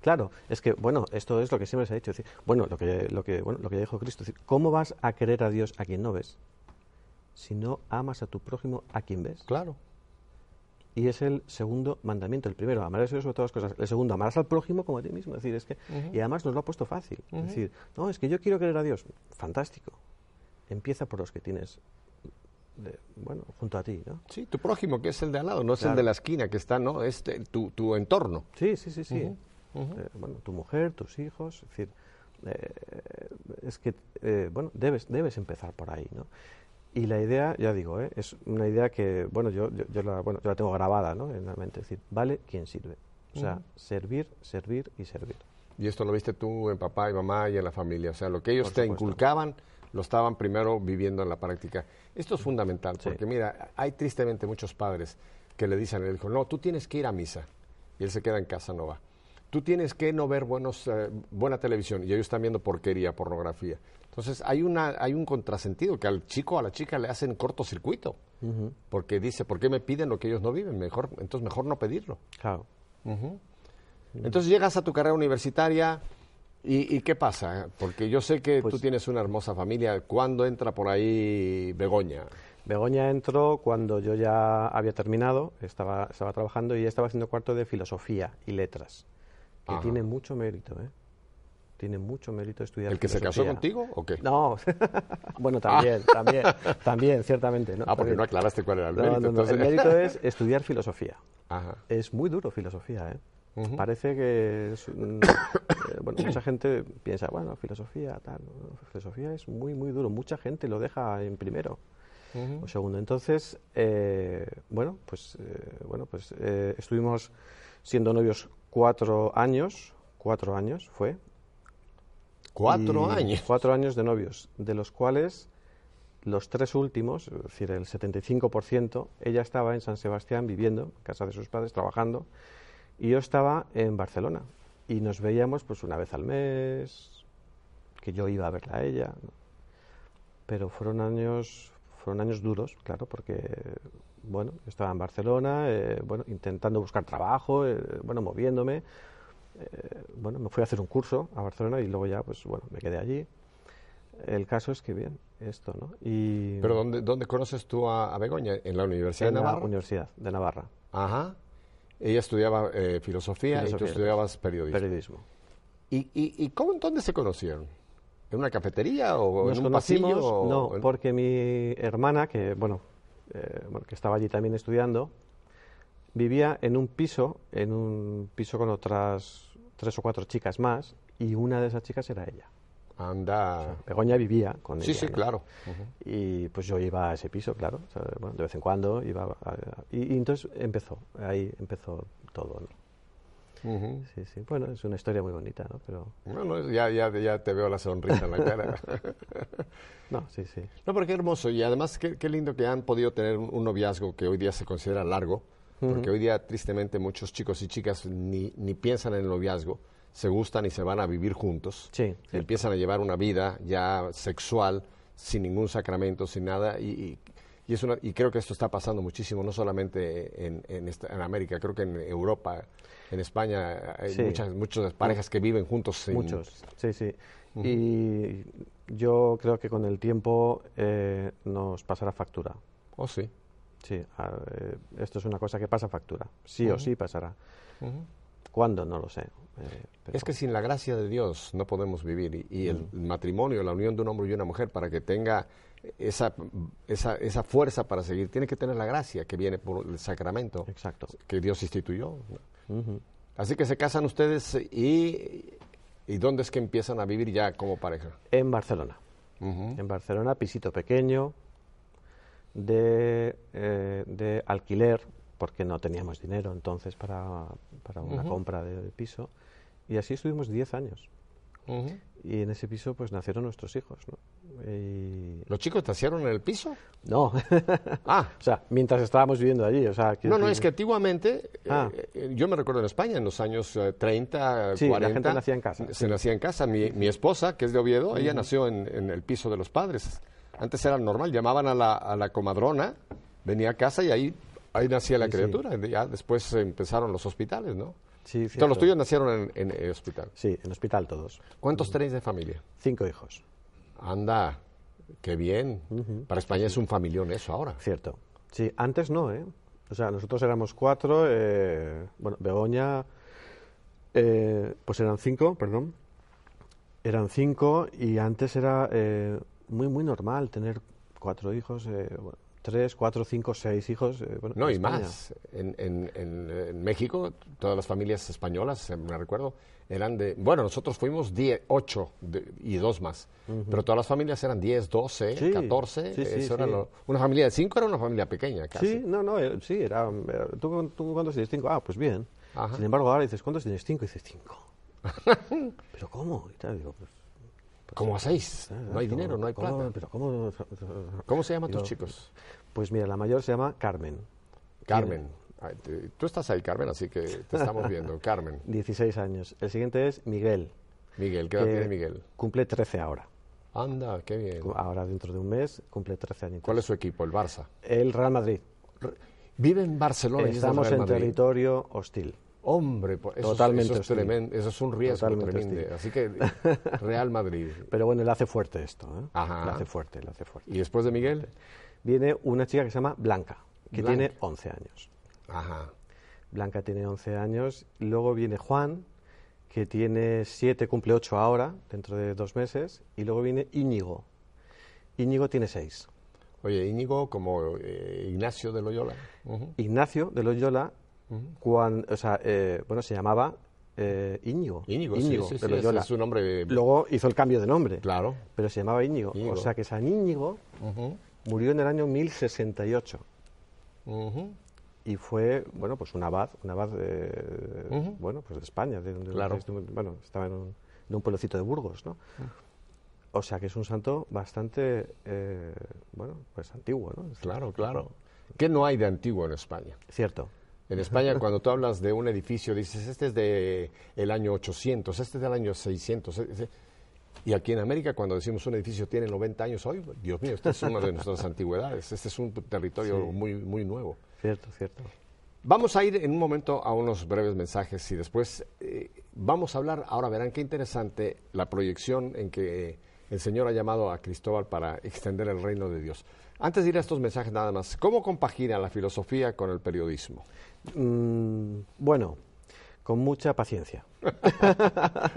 B: Claro, es que, bueno, esto es lo que siempre se ha dicho. bueno, lo que, lo dijo Cristo. ¿Cómo vas a querer a Dios a quien no ves? Si no amas a tu prójimo a quien ves.
A: Claro.
B: Y es el segundo mandamiento. El primero, amar a Dios sobre todas las cosas. El segundo, amarás al prójimo como a ti mismo. Es decir, es que, Y además nos lo ha puesto fácil. Es decir, no, es que yo quiero querer a Dios. Fantástico. Empieza por los que tienes bueno, junto a ti, ¿no?
A: Sí, tu prójimo, que es el de al lado, no es el de la esquina, que está, ¿no? Es este, tu, entorno.
B: Sí, sí, sí, sí. Eh, bueno, tu mujer, tus hijos, es decir, eh, es que, eh, bueno, debes, debes empezar por ahí, ¿no? Y la idea, ya digo, es una idea que, bueno, yo, yo, la, bueno, la tengo grabada, ¿no? En es decir, vale quien sirve. O sea, servir, servir y servir.
A: Y esto lo viste tú en papá y mamá y en la familia. O sea, lo que ellos te inculcaban, lo estaban primero viviendo en la práctica. Esto es fundamental, porque mira, hay tristemente muchos padres que le dicen al hijo, no, tú tienes que ir a misa, y él se queda en casa, no va. Tú tienes que no ver buenos, eh, buena televisión, y ellos están viendo porquería, pornografía. Entonces hay, una, hay un contrasentido que al chico o a la chica le hacen cortocircuito, porque dice, ¿por qué me piden lo que ellos no viven? Mejor, entonces mejor no pedirlo. Entonces llegas a tu carrera universitaria, ¿Y, qué pasa? Porque yo sé que tú pues tienes una hermosa familia. ¿Cuándo entra por ahí Begoña?
B: Begoña entró cuando yo ya había terminado, estaba, estaba trabajando y ya estaba haciendo cuarto de filosofía y letras, que tiene mucho mérito, ¿eh? Tiene mucho mérito estudiar.
A: ¿El que se casó contigo o qué?
B: No, (laughs) bueno, también, ah. también, también, ciertamente.
A: Ah,
B: porque
A: no aclaraste cuál era el mérito.
B: El mérito es (laughs) estudiar filosofía. Ajá. Es muy duro filosofía, ¿eh? Parece que (coughs) eh, bueno, mucha gente piensa, bueno, filosofía, tal. Filosofía es muy, muy duro. Mucha gente lo deja en primero o segundo. Entonces, eh, bueno, pues, eh, bueno, pues estuvimos siendo novios cuatro años, cuatro años fue.
A: ¿Cuatro años?
B: Cuatro años de novios, de los cuales los tres últimos, es decir, el 75%, ella estaba en San Sebastián viviendo, en casa de sus padres, trabajando y yo estaba en Barcelona y nos veíamos pues una vez al mes, que yo iba a verla a ella. Pero fueron años, fueron años duros, claro, porque bueno, estaba en Barcelona, eh, bueno, intentando buscar trabajo, eh, bueno, moviéndome. Eh, bueno, me fui a hacer un curso a Barcelona y luego ya, pues bueno, me quedé allí. El caso es que bien, esto, ¿no? Y
A: ¿Pero dónde, dónde conoces tú a, Begoña? ¿En la Universidad
B: de
A: Navarra? la
B: Universidad de Navarra.
A: Ajá. Ella estudiaba eh, filosofía, y tú estudiabas periodismo.
B: Periodismo.
A: ¿Y, y, y cómo, dónde se conocieron? ¿En una cafetería
B: o
A: en un pasillo?
B: no, porque mi hermana, que, bueno, eh, bueno, que estaba allí también estudiando, vivía en un piso, en un piso con otras tres o cuatro chicas más, y una de esas chicas era ella.
A: Anda.
B: vivía con
A: sí, Sí, claro.
B: Y pues yo iba a ese piso, claro. de vez en cuando iba. y, entonces empezó, ahí empezó todo, Bueno, es una historia muy bonita, ¿no?
A: Pero... Bueno, ya, ya, te veo la sonrisa en la cara.
B: (laughs) no, sí, sí.
A: No, porque qué hermoso. Y además, qué, lindo que han podido tener un, noviazgo que hoy día se considera largo. Porque hoy día, tristemente, muchos chicos y chicas ni, ni piensan en el noviazgo se gustan y se van a vivir juntos,
B: sí,
A: empiezan a llevar una vida ya sexual, sin ningún sacramento, sin nada, y, y, es una, y creo que esto está pasando muchísimo, no solamente en, América, creo que en Europa, en España, hay muchas, muchas parejas que viven juntos.
B: Muchos, sí, sí. Y yo creo que con el tiempo eh, nos pasará factura.
A: ¿Oh, sí?
B: Sí, eh, esto es una cosa que pasa factura, sí o sí pasará. ¿Cuándo? No lo sé. Eh,
A: es que sin la gracia de Dios no podemos vivir y, el matrimonio, la unión de un hombre y una mujer para que tenga esa, esa, fuerza para seguir, tiene que tener la gracia que viene por el sacramento
B: Exacto.
A: que Dios instituyó. Así que se casan ustedes y, y, ¿dónde es que empiezan a vivir ya como pareja?
B: En Barcelona. En Barcelona, pisito pequeño, de, eh, de alquiler, porque no teníamos dinero entonces para, para una compra de, piso. Y así estuvimos 10 años. Y en ese piso pues nacieron nuestros hijos.
A: ¿Los chicos nacieron en el piso?
B: No. (laughs)
A: ah. O
B: sea, mientras estábamos viviendo allí. O sea,
A: no, no, es que antiguamente, eh, ah. eh, yo me recuerdo en España, en los años 30,
B: eh,
A: la
B: gente nacía en casa. Se
A: nacía en casa. Mi, mi, esposa, que es de Oviedo, ella nació en, en, el piso de los padres. Antes era normal, llamaban a la, a la comadrona venía a casa y ahí Ahí nacía la criatura, ya después empezaron los hospitales, ¿no?
B: Sí, sí. los
A: tuyos nacieron en, el eh, hospital.
B: Sí, en hospital todos.
A: ¿Cuántos mm. tenéis de familia?
B: Cinco hijos.
A: Anda, qué bien. Para España es un familión eso ahora.
B: Cierto. Sí, antes no, ¿eh? O sea, nosotros éramos cuatro, eh, bueno, Begoña, eh, pues eran cinco, perdón. Eran cinco y antes era muy, muy normal tener cuatro hijos. Bueno, tres, cuatro, cinco, seis hijos. Eh,
A: no, y más. En, en, en, México, todas las familias españolas, eh, me recuerdo, eran de. Bueno, nosotros fuimos ocho... y dos más. Pero todas las familias eran ...diez, doce, catorce...
B: 14.
A: era una familia de cinco era una familia pequeña, casi.
B: Sí, no, no, eh, sí, era. ¿tú, cuántos tienes? Cinco, Ah, pues bien. Sin embargo, ahora dices, ¿cuántos tienes? Cinco... dices, cinco... (laughs) ¿Pero cómo? Y digo, pues.
A: pues Como pues, No hay dinero, no hay plata.
B: cómo?
A: ¿Cómo se llaman tus chicos?
B: Pues mira, la mayor se llama Carmen.
A: Carmen. Tú estás ahí, Carmen, así que te estamos viendo. (laughs) Carmen.
B: 16 años. El siguiente es Miguel.
A: Miguel, ¿qué edad tiene Miguel?
B: Cumple 13 ahora.
A: Anda, qué bien.
B: Ahora dentro de un mes cumple 13 años.
A: ¿Cuál es su equipo, el Barça?
B: El Real Madrid.
A: Vive en Barcelona.
B: Estamos en territorio hostil.
A: Hombre, pues, eso, es un riesgo tremendo. Así que (laughs) Real Madrid.
B: Pero bueno, le hace fuerte esto. ¿eh? Le hace fuerte, le hace fuerte.
A: ¿Y después de Miguel?
B: viene una chica que se llama Blanca, que tiene 11 años. Blanca tiene 11 años. Luego viene Juan, que tiene 7, cumple 8 ahora, dentro de dos meses. Y luego viene Íñigo. Íñigo tiene 6.
A: Oye, Íñigo como eh, Ignacio de Loyola.
B: Ignacio de Loyola, o sea, eh, bueno, se llamaba Íñigo. Eh, Íñigo,
A: Íñigo sí,
B: nombre. Luego hizo el cambio de nombre.
A: Claro.
B: Pero se llamaba Íñigo. O sea, que San Íñigo murió en el año 1068. y Y fue, bueno, pues un abad, un abad, bueno, pues de España. De, donde bueno, estaba en un, pueblocito de Burgos, ¿no? Ah. O sea que es un santo bastante, eh, bueno, pues antiguo, ¿no?
A: claro, claro. ¿Qué no hay de antiguo en España?
B: Cierto.
A: En España, cuando tú hablas de un edificio, dices, este es del el año 800, este es del año 600. Y aquí en América, cuando decimos un edificio tiene 90 años hoy, Dios mío, esta es una de nuestras (laughs) antigüedades. Este es un territorio muy, muy nuevo.
B: Cierto, cierto.
A: Vamos a ir en un momento a unos breves mensajes y después eh, vamos a hablar, ahora verán qué interesante la proyección en que el Señor ha llamado a Cristóbal para extender el reino de Dios. Antes de ir a estos mensajes nada más, ¿cómo compagina la filosofía con el periodismo?
B: Mm, bueno, con mucha paciencia. (laughs)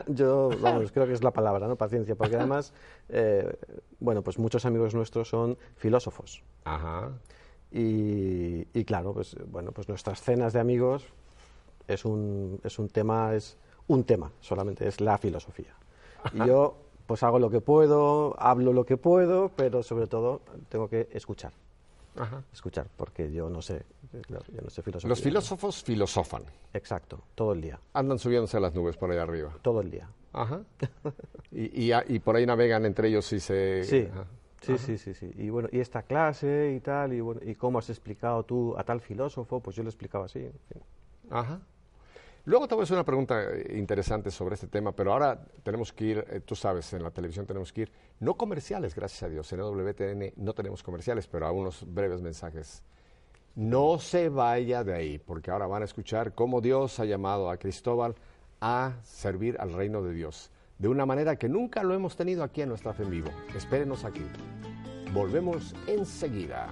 B: Yo, vamos, creo que es la palabra, ¿no? Paciencia, porque además, eh, bueno, pues muchos amigos nuestros son filósofos. Ajá. Y, claro, pues bueno, pues nuestras cenas de amigos es un, es un tema, es un tema solamente, es la filosofía. Y yo, pues hago lo que puedo, hablo lo que puedo, pero sobre todo tengo que escuchar. Ajá. Escuchar, porque yo no sé
A: los filósofos filosofan.
B: Exacto, todo el día.
A: Andan subiéndose a las nubes por allá arriba.
B: Todo el día.
A: Ajá. (laughs) y, por ahí navegan entre ellos y se...
B: Sí. Sí, sí, sí, Y bueno, y esta clase y tal, y cómo has explicado tú a tal filósofo, pues yo lo explicaba así. Ajá.
A: Luego te voy a hacer una pregunta eh, interesante sobre este tema, pero ahora tenemos que ir, eh, tú sabes, en la televisión tenemos que ir, no comerciales, gracias a Dios, en WTN no tenemos comerciales, pero algunos breves mensajes no se vaya de ahí, porque ahora van a escuchar cómo Dios ha llamado a Cristóbal a servir al reino de Dios, de una manera que nunca lo hemos tenido aquí en nuestra fe en vivo. Espérenos aquí. Volvemos enseguida.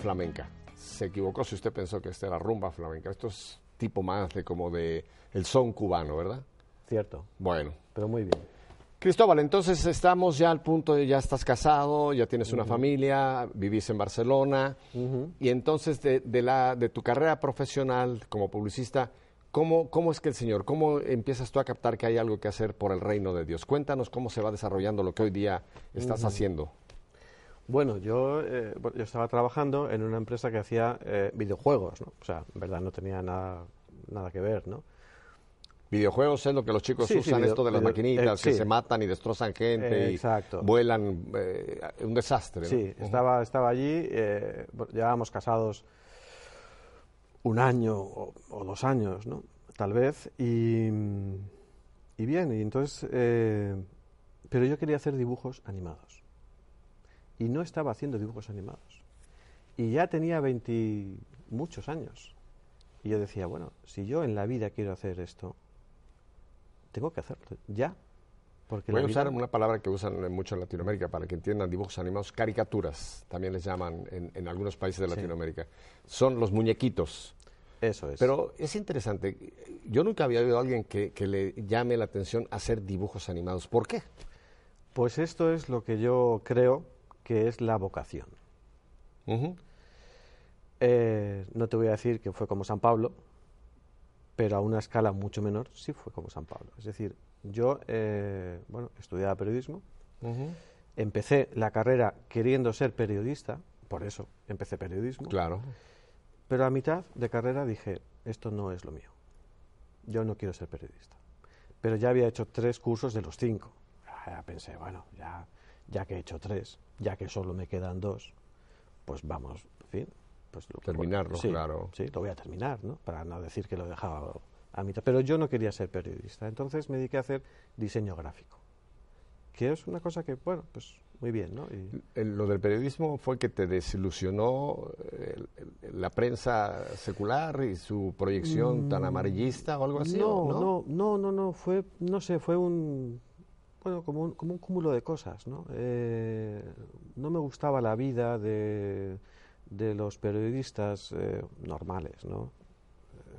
A: flamenca. Se equivocó si usted pensó que esta era rumba flamenca. Esto es tipo más de como de el son cubano, ¿verdad?
B: Cierto.
A: Bueno.
B: Pero muy bien.
A: Cristóbal, entonces estamos ya al punto de ya estás casado, ya tienes una familia, vivís en Barcelona. Y entonces de, la, de tu carrera profesional como publicista, ¿cómo, ¿cómo es que el Señor, cómo empiezas tú a captar que hay algo que hacer por el reino de Dios? Cuéntanos cómo se va desarrollando lo que hoy día estás haciendo.
B: Bueno, yo, eh, yo estaba trabajando en una empresa que hacía eh, videojuegos, ¿no? O sea, en verdad no tenía nada, nada que ver, ¿no?
A: Videojuegos es lo que los chicos usan, esto de las maquinitas, eh, que se matan y destrozan gente, y vuelan, un desastre.
B: Sí, estaba, estaba allí, llevábamos casados un año o, dos años, ¿no? Tal vez, y, y bien, y entonces, pero yo quería hacer dibujos animados y no estaba haciendo dibujos animados. Y ya tenía 20 muchos años. Y yo decía, bueno, si yo en la vida quiero hacer esto, tengo que hacerlo ya.
A: Porque Voy a usar una palabra que usan mucho en Latinoamérica para que entiendan dibujos animados, caricaturas, también les llaman en, algunos países de Latinoamérica. Son los muñequitos.
B: Eso es.
A: Pero es interesante, yo nunca había oído a alguien que, que le llame la atención hacer dibujos animados. ¿Por qué?
B: Pues esto es lo que yo creo que es la vocación. Eh, no te voy a decir que fue como San Pablo, pero a una escala mucho menor sí fue como San Pablo. Es decir, yo eh, bueno, estudiaba periodismo, empecé la carrera queriendo ser periodista, por eso empecé periodismo.
A: Claro.
B: Pero a mitad de carrera dije, esto no es lo mío. Yo no quiero ser periodista. Pero ya había hecho tres cursos de los cinco. Ah, ya pensé, bueno, ya ya que he hecho tres, ya que solo me quedan dos, pues vamos, en fin. Pues lo
A: Terminarlo, claro.
B: Sí, lo voy a terminar, ¿no? Para no decir que lo dejaba a mitad. Pero yo no quería ser periodista, entonces me dediqué a hacer diseño gráfico, que es una cosa que, bueno, pues muy bien, ¿no?
A: Lo del periodismo fue que te desilusionó eh, la prensa secular y su proyección tan mm, amarillista o algo así. No,
B: no, no, no, no, no, fue, no sé, fue un bueno, como un, como un cúmulo de cosas, ¿no? Eh, no me gustaba la vida de, los periodistas eh, normales, ¿no?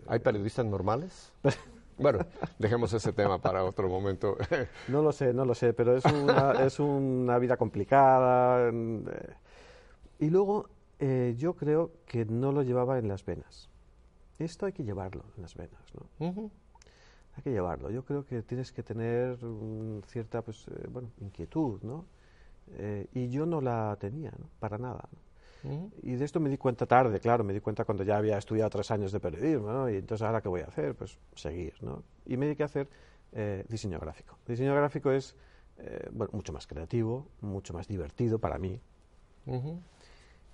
A: ¿Hay periodistas normales? (laughs) bueno, dejemos ese tema para otro momento.
B: no lo sé, no lo sé, pero es una, (laughs) es una vida complicada. Eh, y luego yo creo que no lo llevaba en las venas. Esto hay que llevarlo en las venas, ¿no? hay que llevarlo. Yo creo que tienes que tener mm, cierta pues, eh, bueno, inquietud, ¿no? Eh, y yo no la tenía, Para nada. Mm. Y de esto me di cuenta tarde, claro, me di cuenta cuando ya había estudiado tres años de periodismo, ¿no? Y entonces, ¿ahora qué voy a hacer? Pues seguir, ¿no? Y me di que hacer eh, diseño gráfico. diseño gráfico es, bueno, mucho más creativo, mucho más divertido para mí.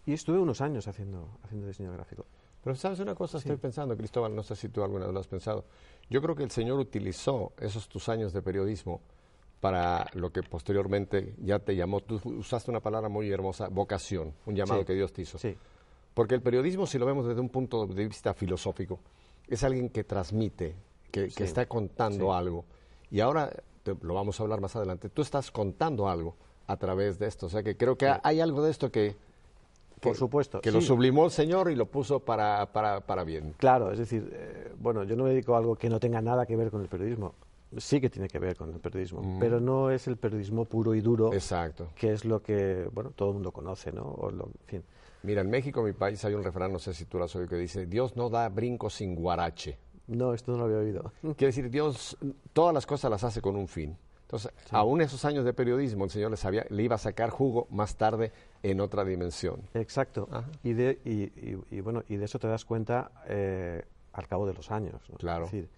B: Y estuve unos años haciendo, haciendo diseño gráfico.
A: Pero sabes una cosa, estoy pensando, Cristóbal, no sé si tú alguna vez lo has pensado. Yo creo que el Señor utilizó esos tus años de periodismo para lo que posteriormente ya te llamó, tú usaste una palabra muy hermosa, vocación, un llamado que Dios te hizo. Sí. Porque el periodismo, si lo vemos desde un punto de vista filosófico, es alguien que transmite, que, está contando algo. Y ahora, lo vamos a hablar más adelante, tú estás contando algo a través de esto. O sea que creo que hay algo de esto que
B: por supuesto.
A: Que lo sublimó el Señor y lo puso para, bien.
B: Claro, es decir, eh, bueno, yo no me dedico a algo que no tenga nada que ver con el periodismo. Sí que tiene que ver con el periodismo, mm. pero no es el periodismo puro y duro,
A: Exacto.
B: que es lo que bueno todo el mundo conoce, ¿no?
A: Mira, en México, mi país, hay un refrán, no sé si tú lo has oído, que dice, Dios no da brinco sin guarache.
B: No, esto no lo había oído. (laughs)
A: Quiere decir, Dios todas las cosas las hace con un fin. Entonces, aún esos años de periodismo, el Señor le iba a sacar jugo más tarde en otra dimensión.
B: Exacto. Y, de, y, de eso te das cuenta eh, al cabo de los años.
A: Claro. Es decir,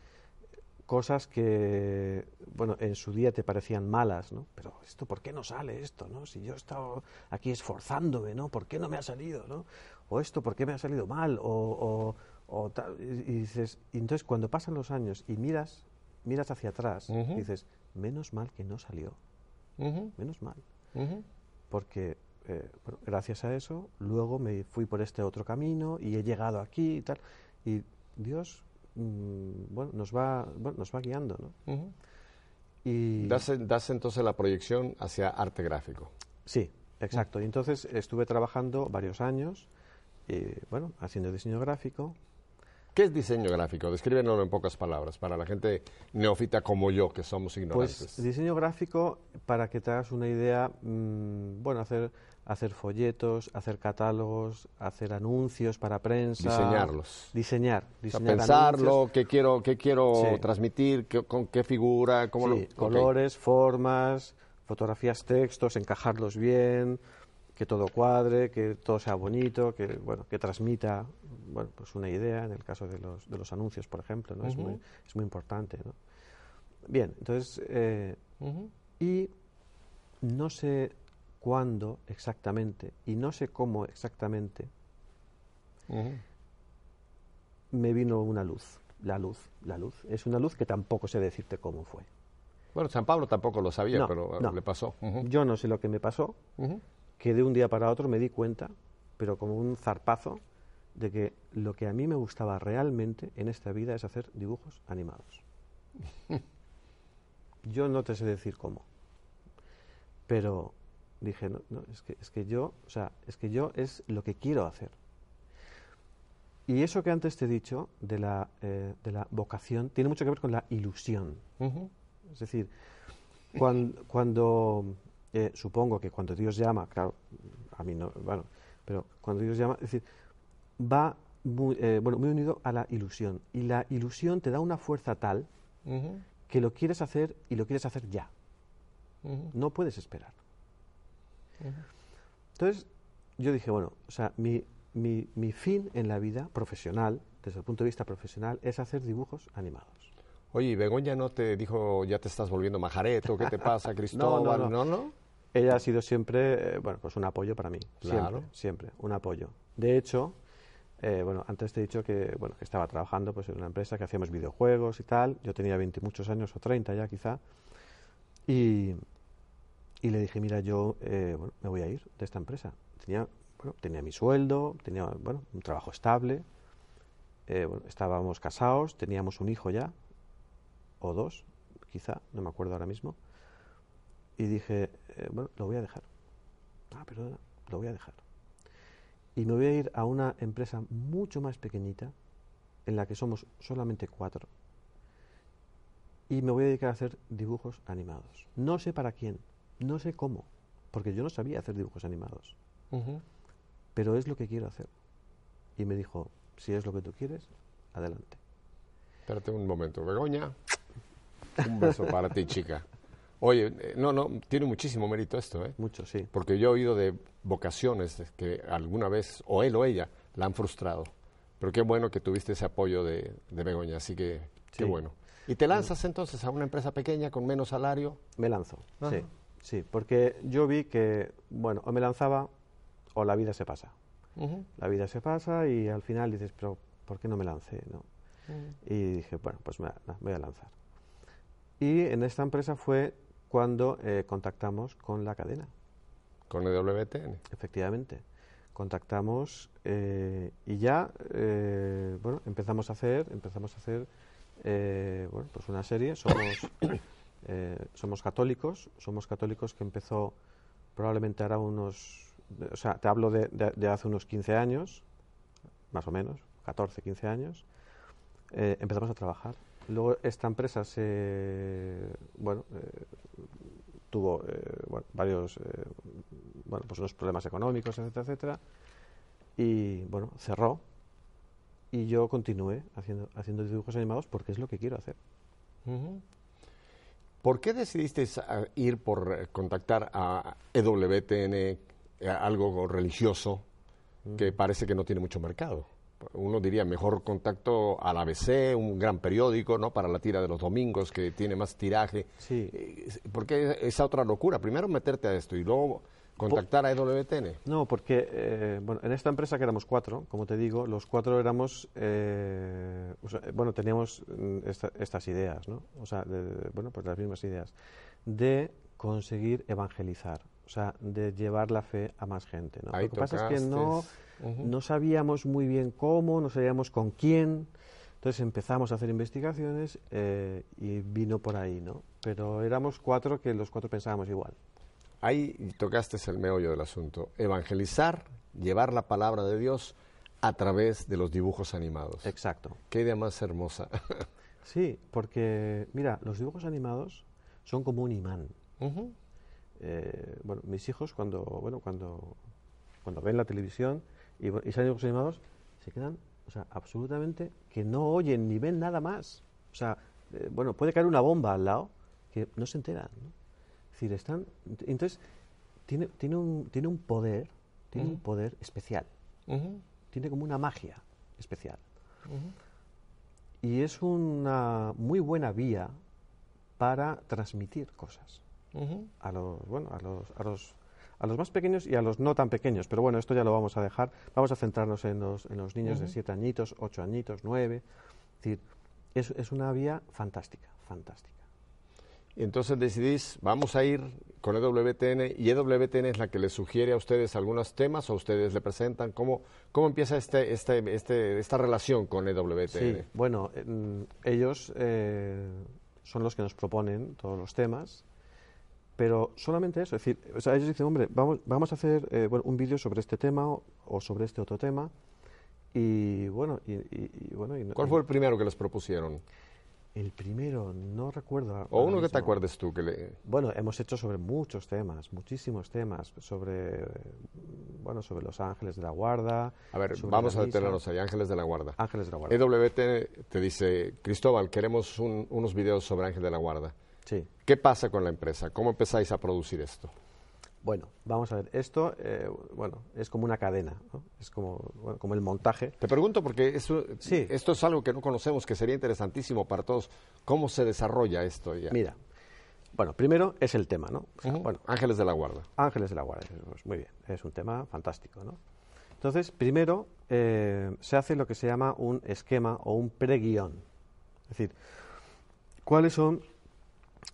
B: cosas que, bueno, en su día te parecían malas, ¿no? Pero esto, ¿por qué no sale esto, no? Si yo he estado aquí esforzándome, ¿no? ¿Por qué no me ha salido, no? O esto, ¿por qué me ha salido mal? O, o, tal, y, dices, entonces cuando pasan los años y miras, miras hacia atrás, dices, menos mal que no salió, menos mal, porque eh, gracias a eso, luego me fui por este otro camino y he llegado aquí y tal. Y Dios, mm, bueno, nos va, nos va guiando,
A: y das, entonces la proyección hacia arte gráfico.
B: Sí, exacto. Y entonces estuve trabajando varios años, y, eh, bueno, haciendo diseño gráfico.
A: ¿Qué es diseño gráfico? Descríbenlo en pocas palabras para la gente neofita como yo, que somos pues ignorantes. Pues
B: diseño gráfico, para que te hagas una idea, mm, bueno, hacer hacer folletos, hacer catálogos, hacer anuncios para prensa.
A: Diseñarlos.
B: Diseñar. diseñar
A: pensarlo, qué quiero, quiero transmitir, con qué figura, cómo
B: colores, formas, fotografías, textos, encajarlos bien, que todo cuadre, que todo sea bonito, que, bueno, que transmita bueno, pues una idea, en el caso de los, de los anuncios, por ejemplo, ¿no? es, muy, es muy importante. ¿no? Bien, entonces... Eh, y no sé cuándo exactamente y no sé cómo exactamente, me vino una luz. La luz, la luz. Es una luz que tampoco sé decirte cómo fue.
A: Bueno, San Pablo tampoco lo sabía, pero le pasó.
B: Yo no sé lo que me pasó, que de un día para otro me di cuenta, pero como un zarpazo, de que lo que a mí me gustaba realmente en esta vida es hacer dibujos animados. (laughs) Yo no te sé decir cómo, pero dije, no, es que, es que yo, o sea, es que yo es lo que quiero hacer. Y eso que antes te he dicho de la, eh, vocación tiene mucho que ver con la ilusión. Es decir, cuando, eh, supongo que cuando Dios llama, claro, a mí no, bueno, pero cuando Dios llama, es decir, va muy, eh, bueno, muy unido a la ilusión. Y la ilusión te da una fuerza tal que lo quieres hacer y lo quieres hacer ya. No puedes esperar. Entonces, yo dije, bueno, o sea, mi, mi, mi, fin en la vida profesional, desde el punto de vista profesional, es hacer dibujos animados.
A: Oye, ¿y Begoña no te dijo, ya te estás volviendo majareto, ¿qué te pasa, (laughs) Cristóbal?
B: no, no, no. Ella ha sido siempre, eh, bueno, pues un apoyo para mí. Claro. Siempre, siempre, un apoyo. De hecho, eh, bueno, antes te he dicho que, bueno, que estaba trabajando pues, en una empresa que hacíamos videojuegos y tal. Yo tenía 20 muchos años, o 30 ya quizá. Y, y le dije, mira, yo eh, me voy a ir de esta empresa. Tenía, tenía mi sueldo, tenía bueno, un trabajo estable, eh, estábamos casados, teníamos un hijo ya, o dos, quizá, no me acuerdo ahora mismo. Y dije, eh, bueno, lo voy a dejar. Ah, perdona, lo voy a dejar. Y me voy a ir a una empresa mucho más pequeñita, en la que somos solamente cuatro. Y me voy a dedicar a hacer dibujos animados. No sé para quién, no sé cómo, porque yo no sabía hacer dibujos animados. Pero es lo que quiero hacer. Y me dijo, si es lo que tú quieres, adelante.
A: Espérate un momento, Begoña. Un beso para ti, chica. Oye, eh, no, no, tiene muchísimo mérito esto, ¿eh?
B: Mucho, sí.
A: Porque yo he oído de vocaciones que alguna vez, o él o ella, la han frustrado. Pero qué bueno que tuviste ese apoyo de, Begoña, así que qué bueno. ¿Y te lanzas entonces a una empresa pequeña con menos salario?
B: Me lanzo, ah. sí. Sí, porque yo vi que, bueno, o me lanzaba o la vida se pasa. La vida se pasa y al final dices, pero ¿por qué no me lancé? No. Y dije, bueno, pues me, voy a lanzar. Y en esta empresa fue cuando eh, contactamos con la cadena.
A: ¿Con WTN?
B: Efectivamente. Contactamos eh, y ya, eh, bueno, empezamos a hacer, empezamos a hacer, bueno, pues una serie. Somos... (coughs) Eh, somos católicos, somos católicos que empezó probablemente ahora unos, o sea, te hablo de, hace unos 15 años, más o menos, 14, 15 años, eh, empezamos a trabajar. Luego esta empresa se, bueno, eh, tuvo varios, bueno, pues unos problemas económicos, etcétera, etcétera, y bueno, cerró y yo continué haciendo, haciendo dibujos animados porque es lo que quiero hacer.
A: ¿Por qué decidiste ir por eh, contactar a EWTN, eh, algo religioso, que mm. parece que no tiene mucho mercado? Uno diría mejor contacto al ABC, un gran periódico, ¿no? Para la tira de los domingos, que tiene más tiraje.
B: Sí. Eh,
A: ¿Por qué esa otra locura? Primero meterte a esto y luego ¿Contactar a EWTN?
B: No, porque eh, bueno, en esta empresa que éramos cuatro, como te digo, los cuatro éramos, eh, eh, bueno, teníamos mm, estas ideas, ¿no? O sea, bueno, pues las mismas ideas, de conseguir evangelizar, o sea, de llevar la fe a más gente, ¿no? Lo que pasa es que no, no sabíamos muy bien cómo, no sabíamos con quién, entonces empezamos a hacer investigaciones y vino por ahí, ¿no? Pero éramos cuatro que los cuatro pensábamos igual.
A: Ahí tocaste el meollo del asunto. Evangelizar, llevar la palabra de Dios a través de los dibujos animados.
B: Exacto.
A: Qué idea más hermosa.
B: (laughs) sí, porque, mira, los dibujos animados son como un imán. Eh, bueno, mis hijos cuando, bueno, cuando, cuando ven la televisión y, y dibujos animados, se quedan, o sea, absolutamente que no oyen ni ven nada más. O sea, eh, bueno, puede caer una bomba al lado que no se enteran, ¿no? decir, están. Entonces, tiene, tiene, un, tiene un poder, tiene un poder especial. Tiene como una magia especial. Y es una muy buena vía para transmitir cosas a los, bueno, a los, a los a los más pequeños y a los no tan pequeños. Pero bueno, esto ya lo vamos a dejar. Vamos a centrarnos en los, en los niños de siete añitos, ocho añitos, nueve. Es decir, es, una vía fantástica, fantástica
A: entonces decidís, vamos a ir con EWTN y EWTN es la que les sugiere a ustedes algunos temas o ustedes le presentan. ¿Cómo, empieza este, este, este, esta relación con EWTN? Sí,
B: bueno, em, ellos eh, son los que nos proponen todos los temas, pero solamente eso. Es decir, ellos dicen, hombre, vamos, vamos a hacer eh, un vídeo sobre este tema o, sobre este otro tema. Y bueno, y bueno y,
A: ¿cuál fue el primero que les propusieron?
B: El primero, no recuerdo.
A: O uno que te acuerdes tú. que
B: Bueno, hemos hecho sobre muchos temas, muchísimos temas, sobre, bueno, sobre los ángeles de la guarda.
A: A ver, vamos a detenernos ahí, ángeles de la guarda.
B: Ángeles de la guarda.
A: EWT te dice, Cristóbal, queremos unos videos sobre ángeles de la guarda.
B: Sí.
A: ¿Qué pasa con la empresa? ¿Cómo empezáis a producir esto?
B: Bueno, vamos a ver, esto eh, bueno, es como una cadena, es como, el montaje.
A: Te pregunto porque sí. esto es algo que no conocemos, que sería interesantísimo para todos. ¿Cómo se desarrolla esto?
B: Mira, bueno, primero es el tema, ¿no?
A: bueno, Ángeles de la Guarda.
B: Ángeles de la Guarda, pues muy bien, es un tema fantástico, ¿no? Entonces, primero eh, se hace lo que se llama un esquema o un preguión. Es decir, ¿cuáles son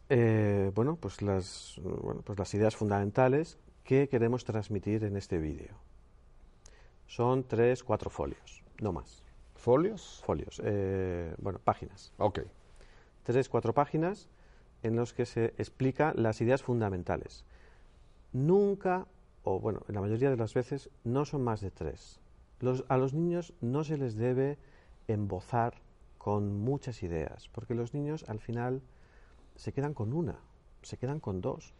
B: eh, bueno, pues las, pues las ideas fundamentales que queremos transmitir en este vídeo. Son tres, cuatro folios, no más.
A: ¿Folios?
B: Folios, eh, bueno, páginas.
A: Ok.
B: Tres, cuatro páginas en las que se explica las ideas fundamentales. Nunca, o bueno, en la mayoría de las veces, no son más de tres. a los niños no se les debe embozar con muchas ideas, porque los niños al final se quedan con una, se quedan con dos,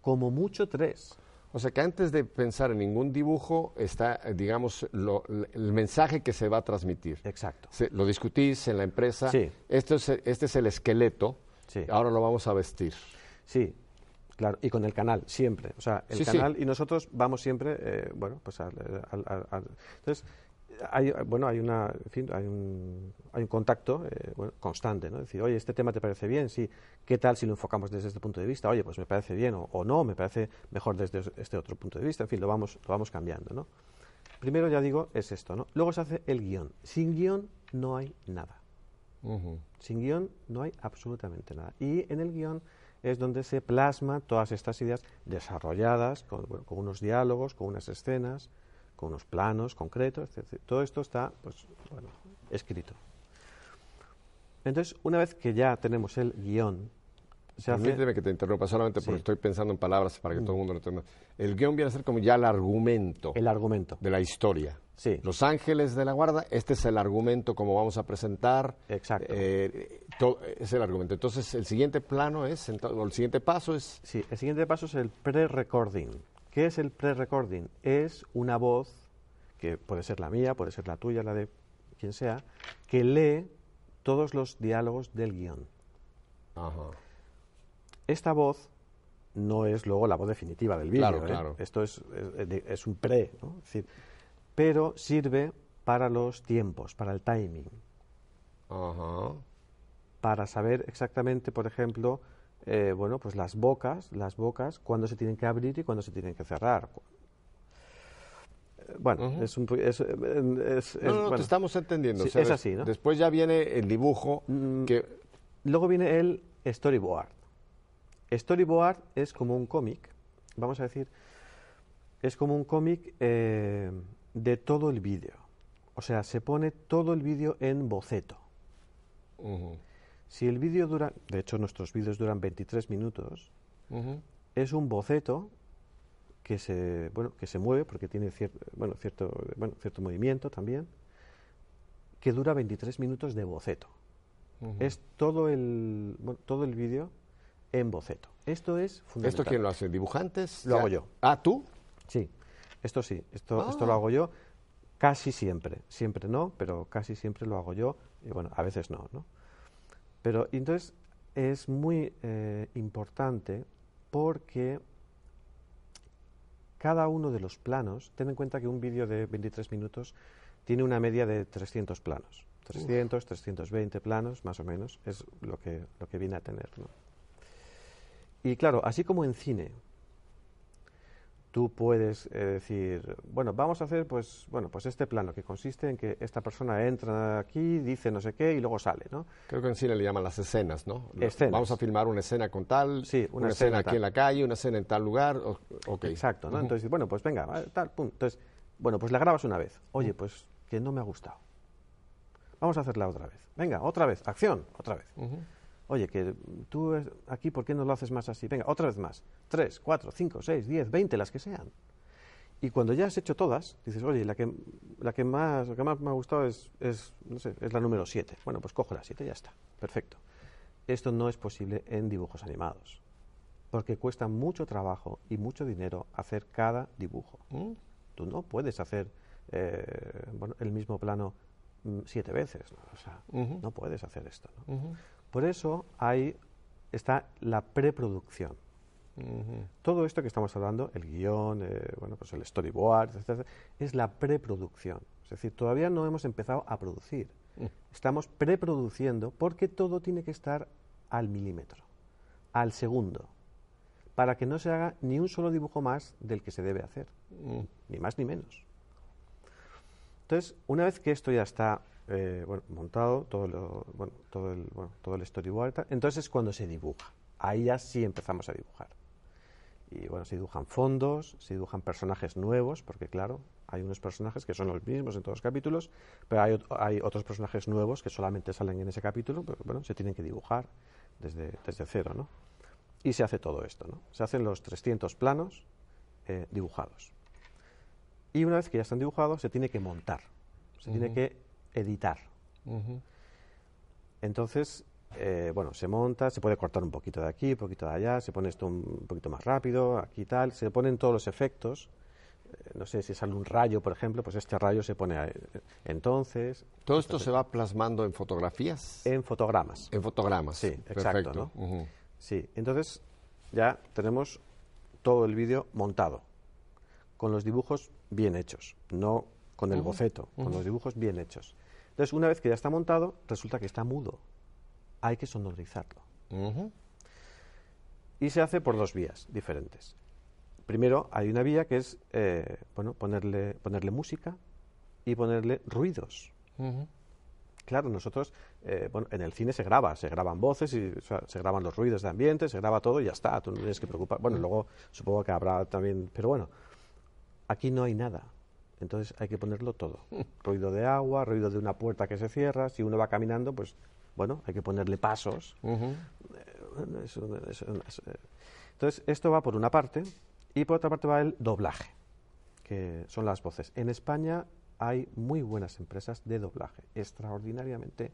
B: como mucho tres.
A: O sea que antes de pensar en ningún dibujo está, eh, digamos, el mensaje que se va a transmitir.
B: Exacto.
A: lo discutís en la empresa. Sí. este es el esqueleto. Sí. Ahora lo vamos a vestir.
B: Sí, Claro, y con el canal, siempre. O sea, el canal y nosotros vamos siempre, eh, bueno, pues al, eh, Entonces, bueno, hay, un, contacto eh, constante, ¿no? Es decir, oye, este tema te parece bien, sí, ¿qué tal si lo enfocamos desde este punto de vista? Oye, pues me parece bien o, no, me parece mejor desde este otro punto de vista, en fin, lo vamos, lo vamos cambiando, ¿no? Primero, ya digo, es esto, ¿no? Luego se hace el guión. Sin guión no hay nada. Sin guión no hay absolutamente nada. Y en el guión es donde se plasma todas estas ideas desarrolladas, con unos diálogos, con unas escenas, unos planos concretos, Todo esto está pues, bueno, escrito. Entonces, una vez que ya tenemos el guión,
A: se Permíteme que te interrumpa solamente porque estoy pensando en palabras para que mm. todo el mundo lo entienda. El guión viene a ser como ya el argumento.
B: El argumento.
A: De la historia. Los Ángeles de la Guarda, este es el argumento como vamos a presentar.
B: Exacto. Eh,
A: es el argumento. Entonces, el siguiente plano es, el siguiente paso es...
B: Sí, el siguiente paso es el pre-recording. ¿Qué es el pre-recording? Es una voz, que puede ser la mía, puede ser la tuya, la de quien sea, que lee todos los diálogos del guión. Esta voz no es luego la voz definitiva del vídeo. ¿eh? Esto es, es, un pre, ¿no? pero sirve para los tiempos, para el timing. Ajá. Para saber exactamente, por ejemplo, eh, bueno, pues las bocas, las bocas, cuándo se tienen que abrir y cuándo se tienen que cerrar. Eh, bueno, es un... Eh,
A: no, no, te estamos entendiendo. es así, ¿no? Después ya viene el dibujo mm, que...
B: Luego viene el storyboard. Storyboard es como un cómic, vamos a decir, es como un cómic de todo el vídeo. O sea, se pone todo el vídeo en boceto. Si el vídeo dura, de hecho nuestros vídeos duran 23 minutos, es un boceto que se, bueno, que se mueve porque tiene cierto, bueno, cierto, bueno, cierto movimiento también, que dura 23 minutos de boceto. Es todo el, todo el vídeo en boceto. Esto es fundamental. ¿Esto
A: quién lo hace? ¿Dibujantes?
B: Lo hago yo.
A: ¿Ah, tú?
B: Sí, esto sí, esto, ah. esto lo hago yo casi siempre. Siempre no, pero casi siempre lo hago yo. Y bueno, a veces no, ¿no? Pero entonces es muy eh, importante porque cada uno de los planos, ten en cuenta que un vídeo de 23 minutos tiene una media de 300 planos. 300, 320 planos, más o menos, es lo que, lo que viene a tener. Y claro, así como en cine, tú puedes eh, decir, bueno, vamos a hacer pues, bueno, pues este plano que consiste en que esta persona entra aquí, dice no sé qué y luego sale, ¿no?
A: Creo que en cine le llaman las escenas, ¿no? Vamos a filmar una escena con tal, sí, una,
B: escena,
A: aquí en la calle, una escena en tal lugar, o, Exacto, ¿no? Entonces, bueno, pues venga, tal, punto. Entonces, bueno, pues la grabas una vez. Oye, pues que no me ha gustado.
B: Vamos a hacerla otra vez. Venga, otra vez, acción, otra vez. Oye, que tú aquí, ¿por qué no lo haces más así? Venga, otra vez más. Tres, cuatro, cinco, seis, diez, veinte, las que sean. Y cuando ya has hecho todas, dices, oye, la que, la que, más, que más me ha gustado es, es, la número siete. Bueno, pues cojo la siete y ya está. Perfecto. Esto no es posible en dibujos animados, porque cuesta mucho trabajo y mucho dinero hacer cada dibujo. Mm. Tú no puedes hacer eh, el mismo plano mm, siete veces. ¿no? O sea, no puedes hacer esto. Por eso hay, está la preproducción. Todo esto que estamos hablando, el guión, eh, bueno, pues el storyboard, etc., es la preproducción. Es decir, todavía no hemos empezado a producir. Mm. Estamos preproduciendo porque todo tiene que estar al milímetro, al segundo, para que no se haga ni un solo dibujo más del que se debe hacer, mm. ni más ni menos. Entonces, una vez que esto ya está eh, montado, todo, todo, el, bueno, todo el storyboard. Entonces es cuando se dibuja. Ahí ya sí empezamos a dibujar. Y bueno, se dibujan fondos, se dibujan personajes nuevos, porque claro, hay unos personajes que son los mismos en todos los capítulos, pero hay, otros personajes nuevos que solamente salen en ese capítulo, pero bueno, se tienen que dibujar desde, desde cero, ¿no? Y se hace todo esto, ¿no? Se hacen los 300 planos eh, dibujados. Y una vez que ya están dibujados, se tiene que montar. Se tiene que editar. Entonces, eh, bueno, se monta, se puede cortar un poquito de aquí, un poquito de allá, se pone esto un poquito más rápido, aquí tal, se ponen todos los efectos. Eh, no sé si sale un rayo, por ejemplo, pues este rayo se pone eh, entonces.
A: ¿Todo
B: esto se
A: va plasmando en fotografías?
B: En fotogramas.
A: En fotogramas. Sí, exacto.
B: Sí, entonces ya tenemos todo el vídeo montado, con los dibujos bien hechos, no con el boceto, con los dibujos bien hechos. Entonces, una vez que ya está montado, resulta que está mudo. Hay que sonorizarlo. Y se hace por dos vías diferentes. Primero, hay una vía que es eh, bueno, ponerle, ponerle música y ponerle ruidos. Claro, nosotros, eh, bueno, en el cine se graba, se graban voces, y, se graban los ruidos de ambiente, se graba todo y ya está, tú no tienes que preocupar. Bueno, luego supongo que habrá también, pero bueno, aquí no hay nada. Entonces hay que ponerlo todo. (laughs) Ruido de agua, ruido de una puerta que se cierra. Si uno va caminando, pues bueno, hay que ponerle pasos. Entonces esto va por una parte y por otra parte va el doblaje, que son las voces. En España hay muy buenas empresas de doblaje, extraordinariamente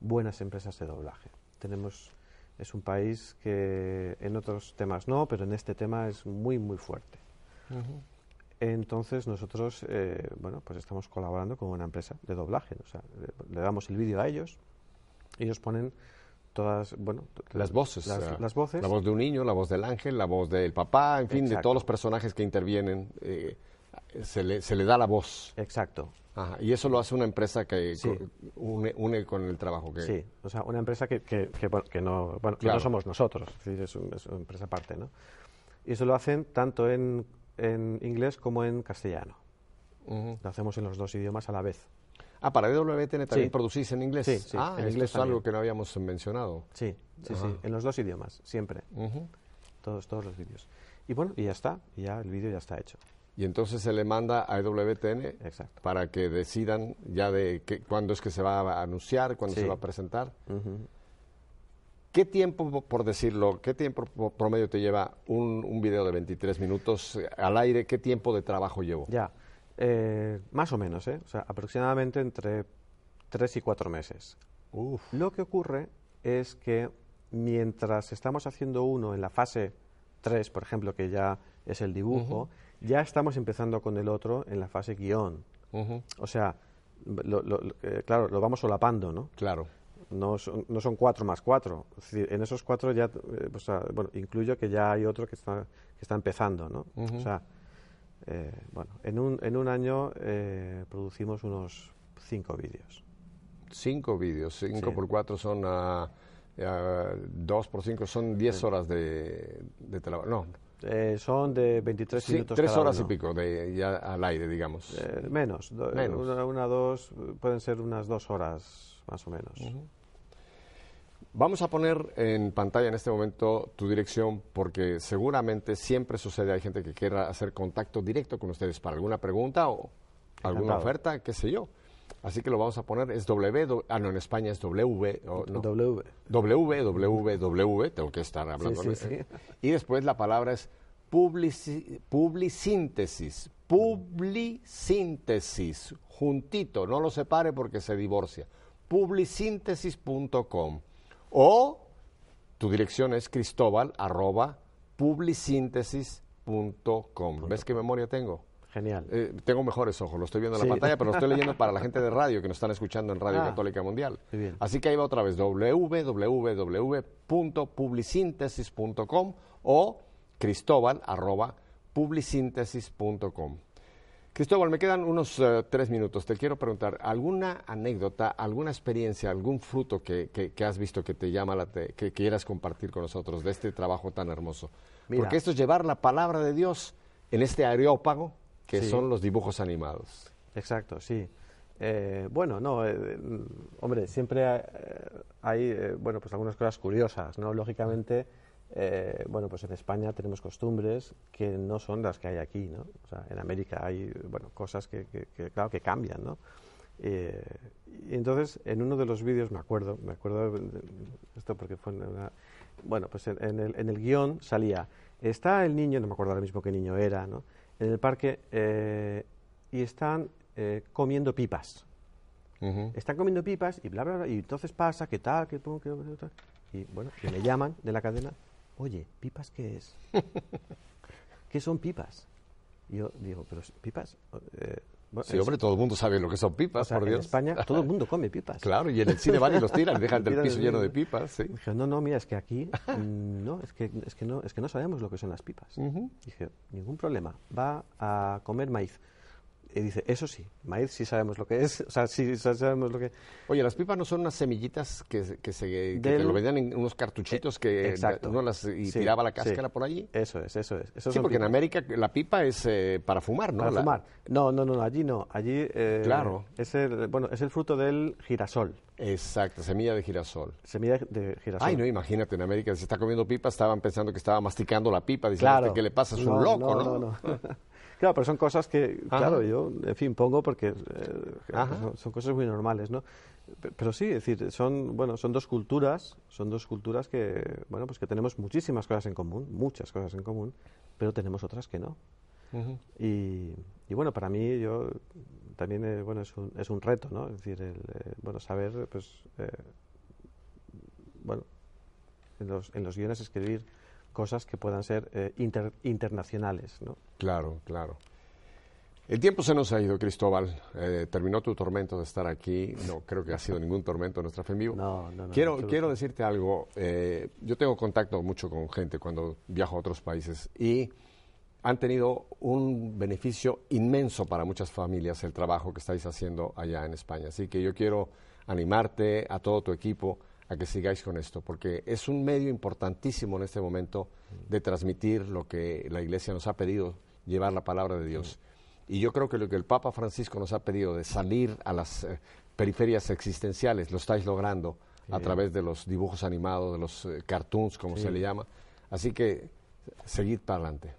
B: buenas empresas de doblaje. Tenemos es un país que en otros temas no, pero en este tema es muy muy fuerte. Entonces nosotros, eh, bueno, pues estamos colaborando con una empresa de doblaje. O sea, le, damos el vídeo a ellos, y ellos ponen todas, bueno,
A: las voces,
B: las, voces.
A: La voz de un niño, la voz del ángel, la voz del papá, en fin, de todos los personajes que intervienen, eh, se, le, se, le, da la voz.
B: Exacto.
A: y eso lo hace una empresa que une, con el trabajo que...
B: Sí, o sea, una empresa que, que, que, no, bueno, no somos nosotros, es, una empresa aparte, ¿no? Y eso lo hacen tanto en en inglés como en castellano. Lo hacemos en los dos idiomas a la vez.
A: Ah, para EWTN también producís en inglés. ah, en inglés es algo que no habíamos mencionado.
B: Sí, sí, sí, en los dos idiomas, siempre. todos, todos los vídeos. Y bueno, y ya está, ya el vídeo ya está hecho.
A: Y entonces se le manda a EWTN para que decidan ya de cuándo es que se va a anunciar, cuándo se va a presentar. ¿Qué tiempo, por decirlo, qué tiempo promedio te lleva un, un video de 23 minutos eh, al aire? ¿Qué tiempo de trabajo llevo?
B: Ya, eh, más o menos, ¿eh? O sea, aproximadamente entre 3 y 4 meses. Uf. Lo que ocurre es que mientras estamos haciendo uno en la fase 3, por ejemplo, que ya es el dibujo, ya estamos empezando con el otro en la fase guión. O sea, eh, claro, lo vamos solapando, ¿no?
A: Claro
B: no son, no son cuatro más cuatro. en esos cuatro ya, eh, bueno, incluyo que ya hay otro que está, que está empezando, ¿no? O sea, eh, bueno, en un, en un año eh, producimos unos cinco vídeos.
A: Cinco vídeos, cinco por cuatro son a... dos por cinco, son diez horas de, trabajo, no.
B: son de 23
A: sí, Tres horas
B: y
A: pico de, al aire, digamos.
B: menos. Una, dos, pueden ser unas dos horas más o menos.
A: Vamos a poner en pantalla en este momento tu dirección porque seguramente siempre sucede, hay gente que quiera hacer contacto directo con ustedes para alguna pregunta o alguna oferta, qué sé yo. Así que lo vamos a poner, es W, ah no, en España es W,
B: W. W, W,
A: W, tengo que estar hablando. (laughs) Y después la palabra es publici, publicíntesis, juntito, no lo separe porque se divorcia, publisíntesis.com. O tu dirección es cristóbal ¿Ves qué memoria tengo?
B: Genial.
A: Eh, tengo mejores ojos, lo estoy viendo en la pantalla, pero lo estoy leyendo para la (laughs) gente de radio que nos están escuchando en Radio ah. Católica Mundial. Así que ahí va otra vez, www.publicíntesis.com o cristóbal Cristóbal, me quedan unos eh, tres minutos. Te quiero preguntar, ¿alguna anécdota, alguna experiencia, algún fruto que, que, has visto que te llama, la que quieras compartir con nosotros de este trabajo tan hermoso? Porque esto es llevar la palabra de Dios en este areópago que son los dibujos animados.
B: Exacto, sí. Eh, bueno, no, eh, mm, hombre, siempre hay, bueno, pues algunas cosas curiosas, ¿no? Lógicamente eh, bueno, pues en España tenemos costumbres que no son las que hay aquí, ¿no? O sea, en América hay, bueno, cosas que, claro, que cambian, ¿no? Eh, y entonces, en uno de los vídeos, me acuerdo, me acuerdo esto porque fue una... Bueno, pues en, el, en, el, guión salía, está el niño, no me acuerdo ahora mismo qué niño era, ¿no? En el parque eh, y están eh, comiendo pipas. Están comiendo pipas y bla, bla, bla, y entonces pasa, que tal, que qué y bueno, y me llaman de la cadena oye, ¿pipas qué es? (laughs) ¿Qué son pipas? Yo digo, pero pipas...
A: Eh, sí, hombre, todo el mundo sabe lo que son pipas, por Dios.
B: En España (laughs) todo el mundo come pipas.
A: Claro, y en el cine van y los tiran dejan (laughs) el piso lleno de pipas. Sí.
B: Dije, no, no, mira, es que aquí mm, no, es que, es que no, es que no sabemos lo que son las pipas. Dije, ningún problema, va a comer maíz y dice, eso sí, maíz sí sabemos lo que es, (laughs) o sea, sí, sabemos lo que
A: Oye, las pipas no son unas semillitas que, que se que te lo vendían en unos cartuchitos eh, que exacto. uno las y tiraba la cáscara por allí.
B: Eso es, eso es. Eso
A: sí, porque en América la pipa es eh, para fumar, ¿no?
B: Para fumar. No, no, no, allí no, allí eh,
A: Claro.
B: Es el, bueno, es el fruto del girasol.
A: Exacto, semilla de girasol.
B: Semilla de girasol.
A: Ay, no, imagínate, en América se está comiendo pipa, estaban pensando que estaba masticando la pipa, diciendo este, que le pasa es un no, loco, ¿no? no, no. (laughs)
B: Claro, pero son cosas que, claro, yo, en fin, pongo porque eh, pues, son, cosas muy normales, ¿no? Pero, sí, es decir, son, bueno, son dos culturas, son dos culturas que, bueno, pues que tenemos muchísimas cosas en común, muchas cosas en común, pero tenemos otras que no. y, bueno, para mí yo también, eh, bueno, es un, es un reto, ¿no? Es decir, el, eh, bueno, saber, pues, bueno, en los, en los guiones escribir cosas que puedan ser eh, internacionales. ¿no?
A: Claro, claro. El tiempo se nos ha ido, Cristóbal. Eh, terminó tu tormento de estar aquí. No creo que ha sido ningún tormento en nuestra fe vivo.
B: (laughs) No, no, no,
A: quiero, quiero decirte algo. Eh, yo tengo contacto mucho con gente cuando viajo a otros países y han tenido un beneficio inmenso para muchas familias el trabajo que estáis haciendo allá en España. Así que yo quiero animarte a todo tu equipo a que sigáis con esto, porque es un medio importantísimo en este momento mm. de transmitir lo que la Iglesia nos ha pedido, llevar la palabra de Dios. Mm. Y yo creo que lo que el Papa Francisco nos ha pedido de salir a las eh, periferias existenciales, lo estáis logrando a través de los dibujos animados, de los eh, cartoons, como se le llama. Así que seguid para adelante.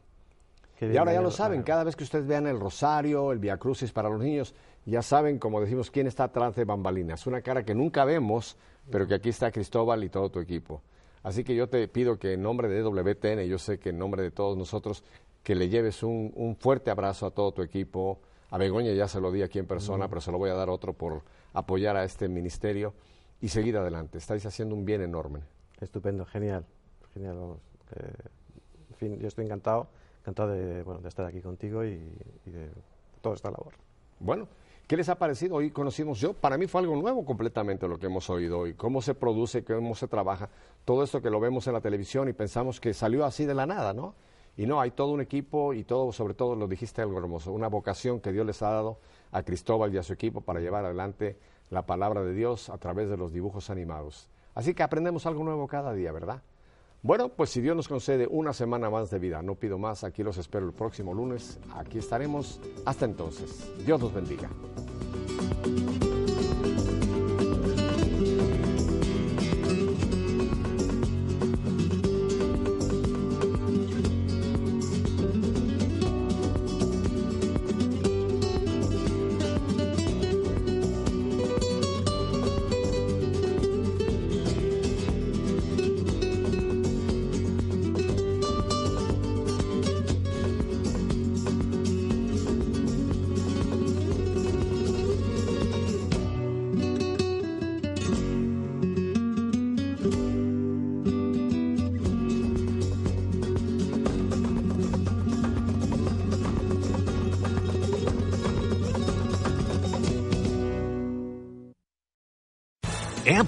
A: y ahora ya lo saben, cada vez que ustedes vean el rosario, el crucis para los niños, ya saben, como decimos, quién está atrás de bambalinas. Una cara que nunca vemos, pero que aquí está Cristóbal y todo tu equipo. Así que yo te pido que en nombre de WTN, yo sé que en nombre de todos nosotros, que le lleves un, fuerte abrazo a todo tu equipo. A Begoña ya se lo di aquí en persona, pero se lo voy a dar otro por apoyar a este ministerio y seguir adelante. Estáis haciendo un bien enorme.
B: Estupendo, genial, genial. Eh, en fin, yo estoy encantado, encantado de, bueno, estar aquí contigo y, y de toda esta labor.
A: Bueno, ¿Qué les ha parecido? Hoy conocimos yo, para mí fue algo nuevo completamente lo que hemos oído hoy, cómo se produce, cómo se trabaja, todo esto que lo vemos en la televisión y pensamos que salió así de la nada, ¿no? Y no, hay todo un equipo y todo, sobre todo, lo dijiste algo hermoso, una vocación que Dios les ha dado a Cristóbal y a su equipo para llevar adelante la palabra de Dios a través de los dibujos animados. Así que aprendemos algo nuevo cada día, ¿verdad? Bueno, pues si Dios nos concede una semana más de vida, no pido más, aquí los espero el próximo lunes, aquí estaremos, hasta entonces, Dios los bendiga.